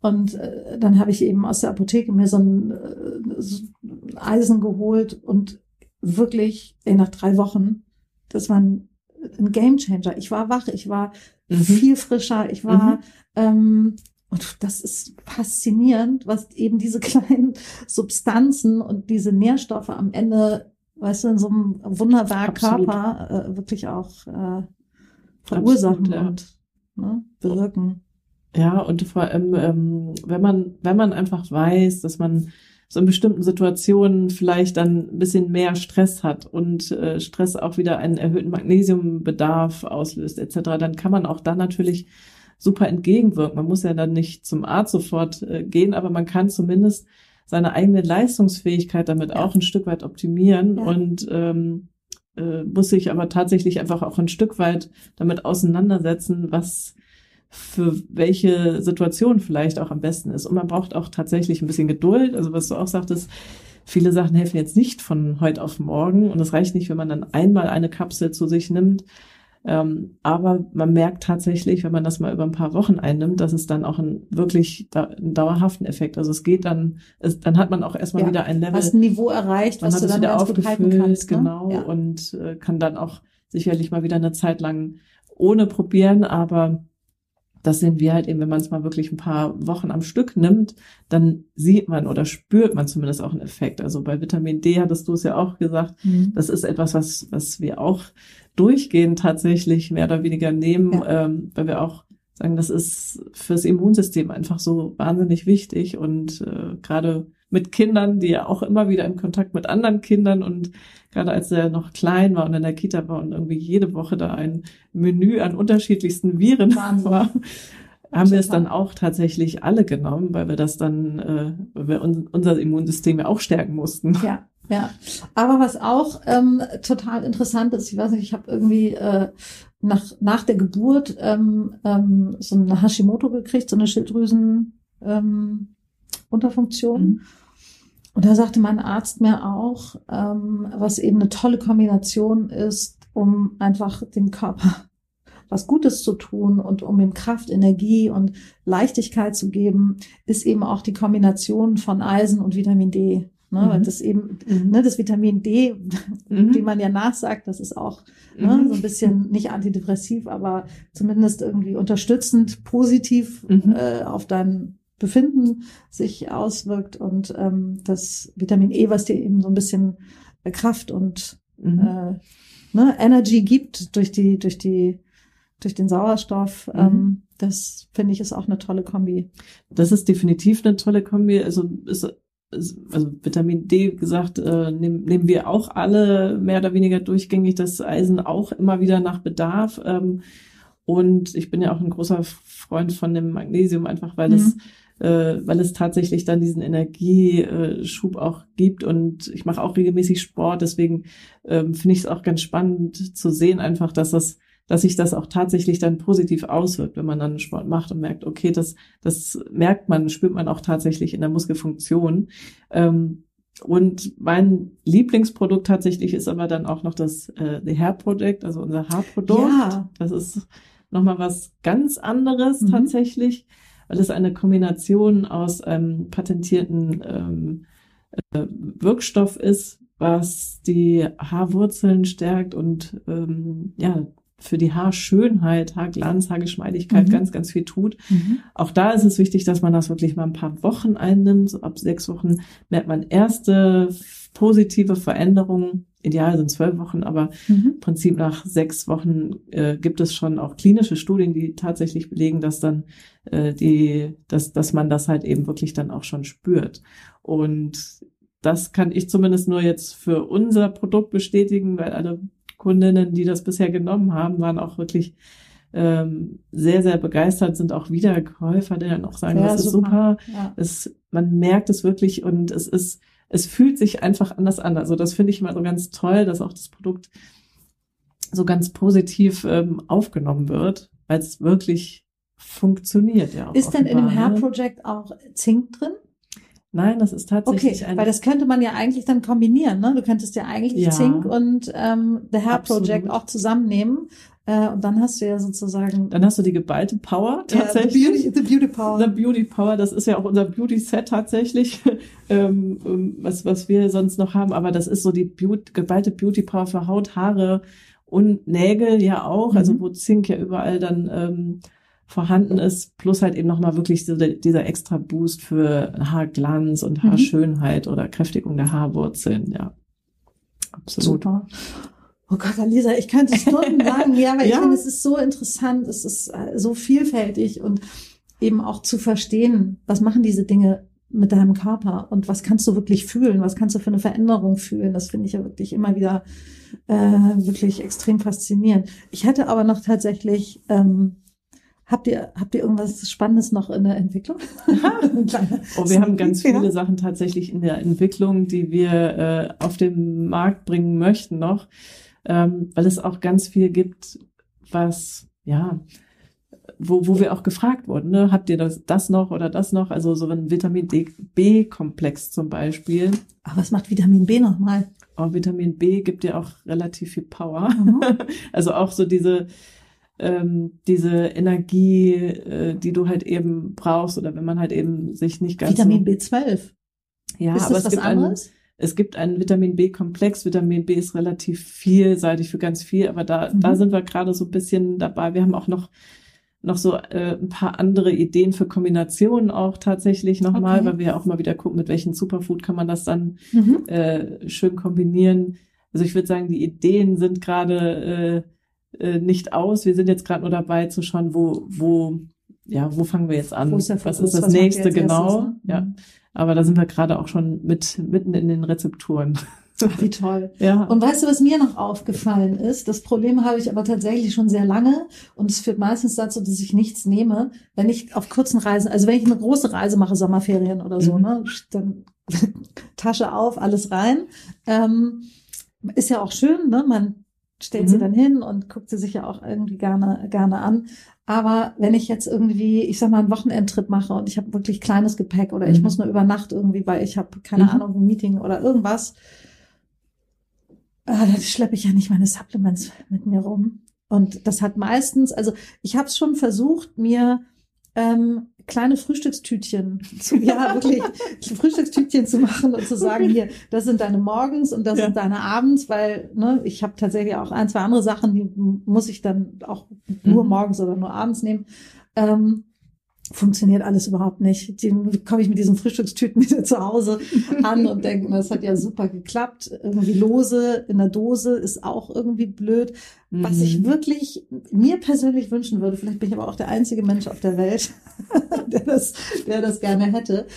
Und äh, dann habe ich eben aus der Apotheke mir so ein, äh, so ein Eisen geholt und wirklich ey, nach drei Wochen, das war ein, ein Game Changer. Ich war wach, ich war mhm. viel frischer, ich war mhm. ähm, und das ist faszinierend, was eben diese kleinen Substanzen und diese Nährstoffe am Ende weißt du, in so einem Wunderwerk Körper äh, wirklich auch äh, verursachen Absolut, ja. und ne, bewirken. Ja, und vor allem, ähm, wenn man, wenn man einfach weiß, dass man so in bestimmten Situationen vielleicht dann ein bisschen mehr Stress hat und äh, Stress auch wieder einen erhöhten Magnesiumbedarf auslöst, etc., dann kann man auch dann natürlich super entgegenwirken. Man muss ja dann nicht zum Arzt sofort äh, gehen, aber man kann zumindest seine eigene Leistungsfähigkeit damit ja. auch ein Stück weit optimieren ja. und ähm, äh, muss sich aber tatsächlich einfach auch ein Stück weit damit auseinandersetzen, was für welche Situation vielleicht auch am besten ist. Und man braucht auch tatsächlich ein bisschen Geduld. Also was du auch sagtest, viele Sachen helfen jetzt nicht von heute auf morgen. Und es reicht nicht, wenn man dann einmal eine Kapsel zu sich nimmt, ähm, aber man merkt tatsächlich, wenn man das mal über ein paar Wochen einnimmt, dass es dann auch einen wirklich da, einen dauerhaften Effekt. Also es geht dann, es, dann hat man auch erstmal ja, wieder ein Level. Hast ein Niveau erreicht, was du dann wieder aufgefüllt, kannst, ne? genau, ja. und äh, kann dann auch sicherlich mal wieder eine Zeit lang ohne probieren, aber das sehen wir halt eben, wenn man es mal wirklich ein paar Wochen am Stück nimmt, dann sieht man oder spürt man zumindest auch einen Effekt. Also bei Vitamin D hattest du es ja auch gesagt, mhm. das ist etwas, was, was wir auch durchgehend tatsächlich mehr oder weniger nehmen, ja. ähm, weil wir auch sagen, das ist fürs Immunsystem einfach so wahnsinnig wichtig und äh, gerade mit Kindern, die ja auch immer wieder in Kontakt mit anderen Kindern und gerade als er noch klein war und in der Kita war und irgendwie jede Woche da ein Menü an unterschiedlichsten Viren Wahnsinn. war, haben wir es dann auch tatsächlich alle genommen, weil wir das dann, äh, weil wir un unser Immunsystem ja auch stärken mussten. Ja, ja. Aber was auch ähm, total interessant ist, ich weiß nicht, ich habe irgendwie äh, nach, nach der Geburt ähm, ähm, so eine Hashimoto gekriegt, so eine Schilddrüsen ähm, Unterfunktion. Mhm. Und da sagte mein Arzt mir auch, ähm, was eben eine tolle Kombination ist, um einfach dem Körper was Gutes zu tun und um ihm Kraft, Energie und Leichtigkeit zu geben, ist eben auch die Kombination von Eisen und Vitamin D. Ne, mhm. Weil das eben, mhm. ne, das Vitamin D, mhm. wie man ja nachsagt, das ist auch ne, mhm. so ein bisschen nicht antidepressiv, aber zumindest irgendwie unterstützend, positiv mhm. äh, auf dein Befinden sich auswirkt und ähm, das Vitamin E, was dir eben so ein bisschen Kraft und mhm. äh, ne, Energy gibt durch die, durch die, durch den Sauerstoff. Mhm. Ähm, das finde ich ist auch eine tolle Kombi. Das ist definitiv eine tolle Kombi. Also ist also Vitamin D gesagt, äh, nehmen, nehmen wir auch alle mehr oder weniger durchgängig das Eisen auch immer wieder nach Bedarf. Ähm, und ich bin ja auch ein großer Freund von dem Magnesium, einfach weil mhm. es äh, weil es tatsächlich dann diesen Energieschub auch gibt. Und ich mache auch regelmäßig Sport, deswegen ähm, finde ich es auch ganz spannend zu sehen, einfach, dass das dass sich das auch tatsächlich dann positiv auswirkt, wenn man dann Sport macht und merkt, okay, das, das merkt man, spürt man auch tatsächlich in der Muskelfunktion. Ähm, und mein Lieblingsprodukt tatsächlich ist aber dann auch noch das äh, The Hair Project, also unser Haarprodukt. Ja. Das ist nochmal was ganz anderes mhm. tatsächlich weil es eine Kombination aus einem patentierten ähm, äh, Wirkstoff ist, was die Haarwurzeln stärkt und ähm, ja für die Haarschönheit, Haarglanz, Haargeschmeidigkeit mhm. ganz, ganz viel tut. Mhm. Auch da ist es wichtig, dass man das wirklich mal ein paar Wochen einnimmt. So ab sechs Wochen merkt man erste positive Veränderungen ideal sind zwölf Wochen, aber mhm. im Prinzip nach sechs Wochen äh, gibt es schon auch klinische Studien, die tatsächlich belegen, dass dann äh, die, dass, dass man das halt eben wirklich dann auch schon spürt. Und das kann ich zumindest nur jetzt für unser Produkt bestätigen, weil alle Kundinnen, die das bisher genommen haben, waren auch wirklich ähm, sehr, sehr begeistert, sind auch Wiederkäufer, die dann auch sagen, ja, das ist super. Ja. Es, man merkt es wirklich und es ist, es fühlt sich einfach anders an. Also das finde ich immer so ganz toll, dass auch das Produkt so ganz positiv ähm, aufgenommen wird, weil es wirklich funktioniert ja auch. Ist denn in dem Hair ne? Project auch Zink drin? Nein, das ist tatsächlich okay, ein. Weil das könnte man ja eigentlich dann kombinieren, ne? Du könntest ja eigentlich ja, Zink und ähm, The Hair Absolut. Project auch zusammennehmen. Äh, und dann hast du ja sozusagen. Dann hast du die geballte Power tatsächlich. Ja, the, beauty, the Beauty Power. The Beauty Power, das ist ja auch unser Beauty Set tatsächlich, ähm, ähm, was, was wir sonst noch haben. Aber das ist so die Beauty, geballte Beauty Power für Haut, Haare und Nägel ja auch. Also mhm. Also wo Zink ja überall dann ähm, vorhanden ist, plus halt eben nochmal wirklich so dieser extra Boost für Haarglanz und mhm. Haarschönheit mhm. oder Kräftigung der Haarwurzeln, ja. Absolut. Super. Oh Gott, Alisa, ich könnte Stunden sagen, ja, aber ja. ich finde, es ist so interessant, es ist äh, so vielfältig und eben auch zu verstehen, was machen diese Dinge mit deinem Körper und was kannst du wirklich fühlen, was kannst du für eine Veränderung fühlen, das finde ich ja wirklich immer wieder äh, wirklich extrem faszinierend. Ich hätte aber noch tatsächlich ähm, Habt ihr, habt ihr irgendwas Spannendes noch in der Entwicklung? oh, wir haben ganz viele ja. Sachen tatsächlich in der Entwicklung, die wir äh, auf den Markt bringen möchten noch, ähm, weil es auch ganz viel gibt, was, ja, wo, wo wir auch gefragt wurden, ne? habt ihr das, das noch oder das noch? Also so ein Vitamin B-Komplex zum Beispiel. Aber was macht Vitamin B nochmal? Oh, Vitamin B gibt ja auch relativ viel Power. Mhm. Also auch so diese, ähm, diese Energie, äh, die du halt eben brauchst oder wenn man halt eben sich nicht ganz Vitamin so, B12. Ja, ist aber es gibt anderes? Ein, es gibt einen Vitamin B-Komplex. Vitamin B ist relativ vielseitig für ganz viel, aber da, mhm. da sind wir gerade so ein bisschen dabei. Wir haben auch noch noch so äh, ein paar andere Ideen für Kombinationen auch tatsächlich nochmal, okay. weil wir ja auch mal wieder gucken, mit welchem Superfood kann man das dann mhm. äh, schön kombinieren. Also ich würde sagen, die Ideen sind gerade äh, äh, nicht aus. Wir sind jetzt gerade nur dabei zu schauen, wo, wo, ja, wo fangen wir jetzt an? Ist was ist das was nächste genau? Erstes, ne? Ja. Mhm. Aber da sind wir gerade auch schon mit mitten in den Rezepturen. Ach, wie toll. Ja. Und weißt du, was mir noch aufgefallen ist? Das Problem habe ich aber tatsächlich schon sehr lange und es führt meistens dazu, dass ich nichts nehme, wenn ich auf kurzen Reisen, also wenn ich eine große Reise mache, Sommerferien oder so, mhm. ne, dann Tasche auf, alles rein. Ähm, ist ja auch schön, ne? Man stellt mhm. sie dann hin und guckt sie sich ja auch irgendwie gerne, gerne an. Aber wenn ich jetzt irgendwie, ich sag mal, einen Wochenendtrip mache und ich habe wirklich kleines Gepäck oder mhm. ich muss nur über Nacht irgendwie, weil ich habe, keine mhm. Ahnung, ein Meeting oder irgendwas, äh, dann schleppe ich ja nicht meine Supplements mit mir rum. Und das hat meistens, also ich habe es schon versucht, mir ähm, kleine Frühstückstütchen zu, ja, wirklich Frühstückstütchen zu machen und zu sagen, hier, das sind deine Morgens und das ja. sind deine Abends, weil ne, ich habe tatsächlich auch ein, zwei andere Sachen, die muss ich dann auch nur mhm. morgens oder nur abends nehmen. Ähm, funktioniert alles überhaupt nicht. Dann komme ich mit diesen Frühstückstüten wieder zu Hause an und denke, das hat ja super geklappt. Irgendwie lose in der Dose ist auch irgendwie blöd. Mhm. Was ich mhm. wirklich mir persönlich wünschen würde, vielleicht bin ich aber auch der einzige Mensch auf der Welt, der das, der das gerne hätte,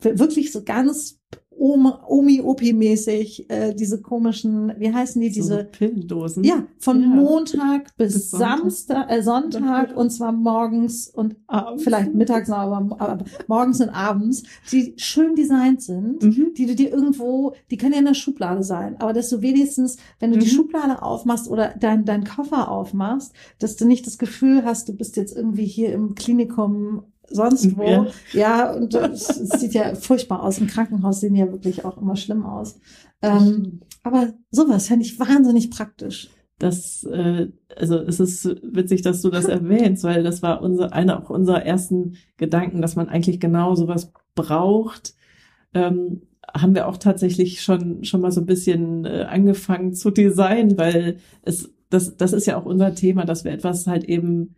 wirklich so ganz Omi-Opi-mäßig äh, diese komischen, wie heißen die, diese so Pillendosen? Ja, von ja. Montag bis, bis Samstag, äh, Sonntag und zwar morgens und abends. vielleicht mittags noch, aber, aber morgens und abends, die schön designt sind, mhm. die du dir irgendwo, die können ja in der Schublade sein, aber dass du wenigstens, wenn du mhm. die Schublade aufmachst oder dein, dein Koffer aufmachst, dass du nicht das Gefühl hast, du bist jetzt irgendwie hier im Klinikum sonst wo. Ja, ja und es sieht ja furchtbar aus. Im Krankenhaus sehen ja wirklich auch immer schlimm aus. Ähm, aber sowas fände ich wahnsinnig praktisch. Das, äh, also es ist witzig, dass du das erwähnst, weil das war unser, einer auch unserer ersten Gedanken, dass man eigentlich genau sowas braucht. Ähm, haben wir auch tatsächlich schon schon mal so ein bisschen äh, angefangen zu designen, weil es das das ist ja auch unser Thema, dass wir etwas halt eben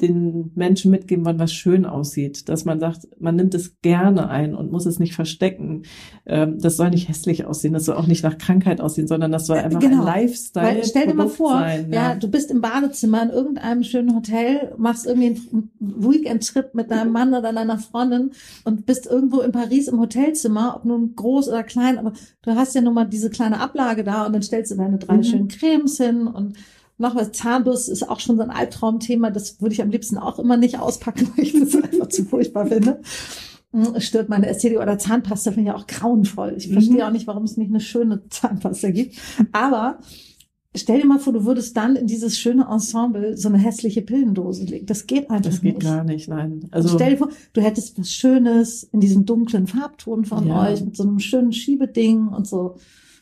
den Menschen mitgeben wollen, was schön aussieht. Dass man sagt, man nimmt es gerne ein und muss es nicht verstecken. Ähm, das soll nicht hässlich aussehen, das soll auch nicht nach Krankheit aussehen, sondern das soll äh, einfach genau. ein Lifestyle Weil, stell dir mal vor, sein, ja. ja. du bist im Badezimmer in irgendeinem schönen Hotel, machst irgendwie einen Weekend-Trip mit deinem Mann oder deiner Freundin und bist irgendwo in Paris im Hotelzimmer, ob nun groß oder klein, aber du hast ja nun mal diese kleine Ablage da und dann stellst du deine drei mhm. schönen Cremes hin und noch was, Zahnbürste ist auch schon so ein Albtraumthema. Das würde ich am liebsten auch immer nicht auspacken, weil ich das einfach zu furchtbar finde. Hm, stört meine Ästhetik oder Zahnpasta finde ich auch grauenvoll. Ich verstehe mhm. auch nicht, warum es nicht eine schöne Zahnpasta gibt. Aber stell dir mal vor, du würdest dann in dieses schöne Ensemble so eine hässliche Pillendose legen. Das geht einfach nicht. Das geht nicht. gar nicht, nein. Also stell dir vor, du hättest was Schönes in diesem dunklen Farbton von ja. euch mit so einem schönen Schiebeding und so.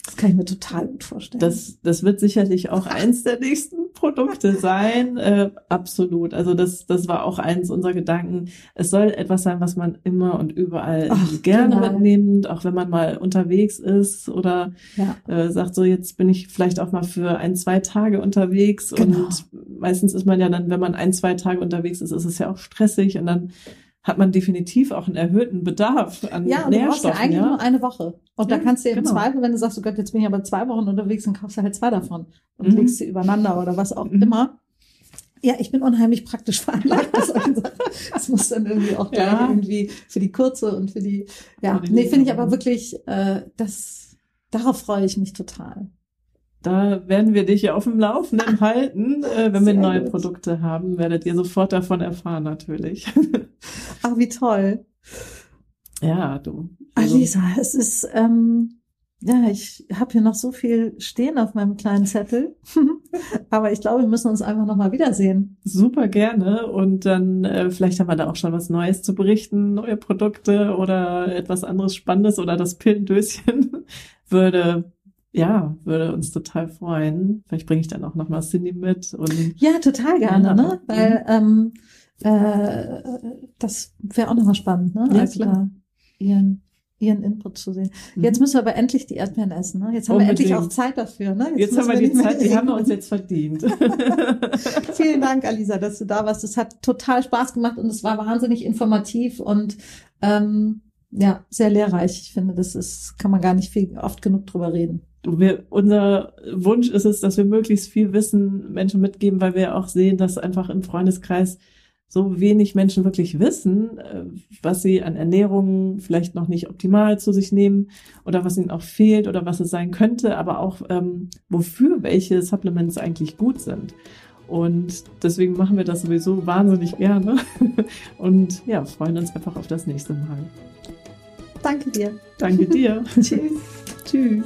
Das kann ich mir total gut vorstellen. Das, das wird sicherlich auch eins der nächsten Produkte sein. Äh, absolut. Also das, das war auch eins unserer Gedanken. Es soll etwas sein, was man immer und überall Ach, gerne genau. mitnimmt, auch wenn man mal unterwegs ist oder ja. äh, sagt, so jetzt bin ich vielleicht auch mal für ein, zwei Tage unterwegs. Genau. Und meistens ist man ja dann, wenn man ein, zwei Tage unterwegs ist, ist es ja auch stressig und dann hat man definitiv auch einen erhöhten Bedarf an ja, und Nährstoffen. Ja, du brauchst ja eigentlich nur eine Woche. Und ja, da kannst du im genau. Zweifel, wenn du sagst, oh Gott, jetzt bin ich aber zwei Wochen unterwegs, dann kaufst du halt zwei davon und mhm. legst sie übereinander oder was auch mhm. immer. Ja, ich bin unheimlich praktisch veranlagt. Das muss dann irgendwie auch gleich ja. irgendwie für die kurze und für die, ja, nee, finde ich aber wirklich, äh, das, darauf freue ich mich total. Da werden wir dich ja auf dem Laufenden halten. Äh, wenn Sehr wir neue gut. Produkte haben, werdet ihr sofort davon erfahren, natürlich. Ach, wie toll. Ja, du. Also. Alisa, es ist, ähm, ja, ich habe hier noch so viel stehen auf meinem kleinen Zettel. Aber ich glaube, wir müssen uns einfach nochmal wiedersehen. Super gerne. Und dann äh, vielleicht haben wir da auch schon was Neues zu berichten, neue Produkte oder etwas anderes Spannendes oder das Pillendöschen würde ja, würde uns total freuen. Vielleicht bringe ich dann auch noch mal Cindy mit. Und, ja, total gerne, ne? Weil ähm, äh, das wäre auch noch mal spannend, ne? Ja, also klar. ihren ihren Input zu sehen. Mhm. Jetzt müssen wir aber endlich die Erdbeeren essen. Ne? Jetzt haben Unbedingt. wir endlich auch Zeit dafür. Ne? Jetzt, jetzt haben wir die Zeit, die haben wir uns jetzt verdient. Vielen Dank, Alisa, dass du da warst. Es hat total Spaß gemacht und es war wahnsinnig informativ und ähm, ja, sehr lehrreich. Ich finde, das ist, kann man gar nicht viel oft genug drüber reden wir, unser Wunsch ist es, dass wir möglichst viel Wissen Menschen mitgeben, weil wir auch sehen, dass einfach im Freundeskreis so wenig Menschen wirklich wissen, äh, was sie an Ernährung vielleicht noch nicht optimal zu sich nehmen oder was ihnen auch fehlt oder was es sein könnte, aber auch ähm, wofür welche Supplements eigentlich gut sind. Und deswegen machen wir das sowieso wahnsinnig gerne und ja, freuen uns einfach auf das nächste Mal. Danke dir. Danke dir. Tschüss. Tschüss.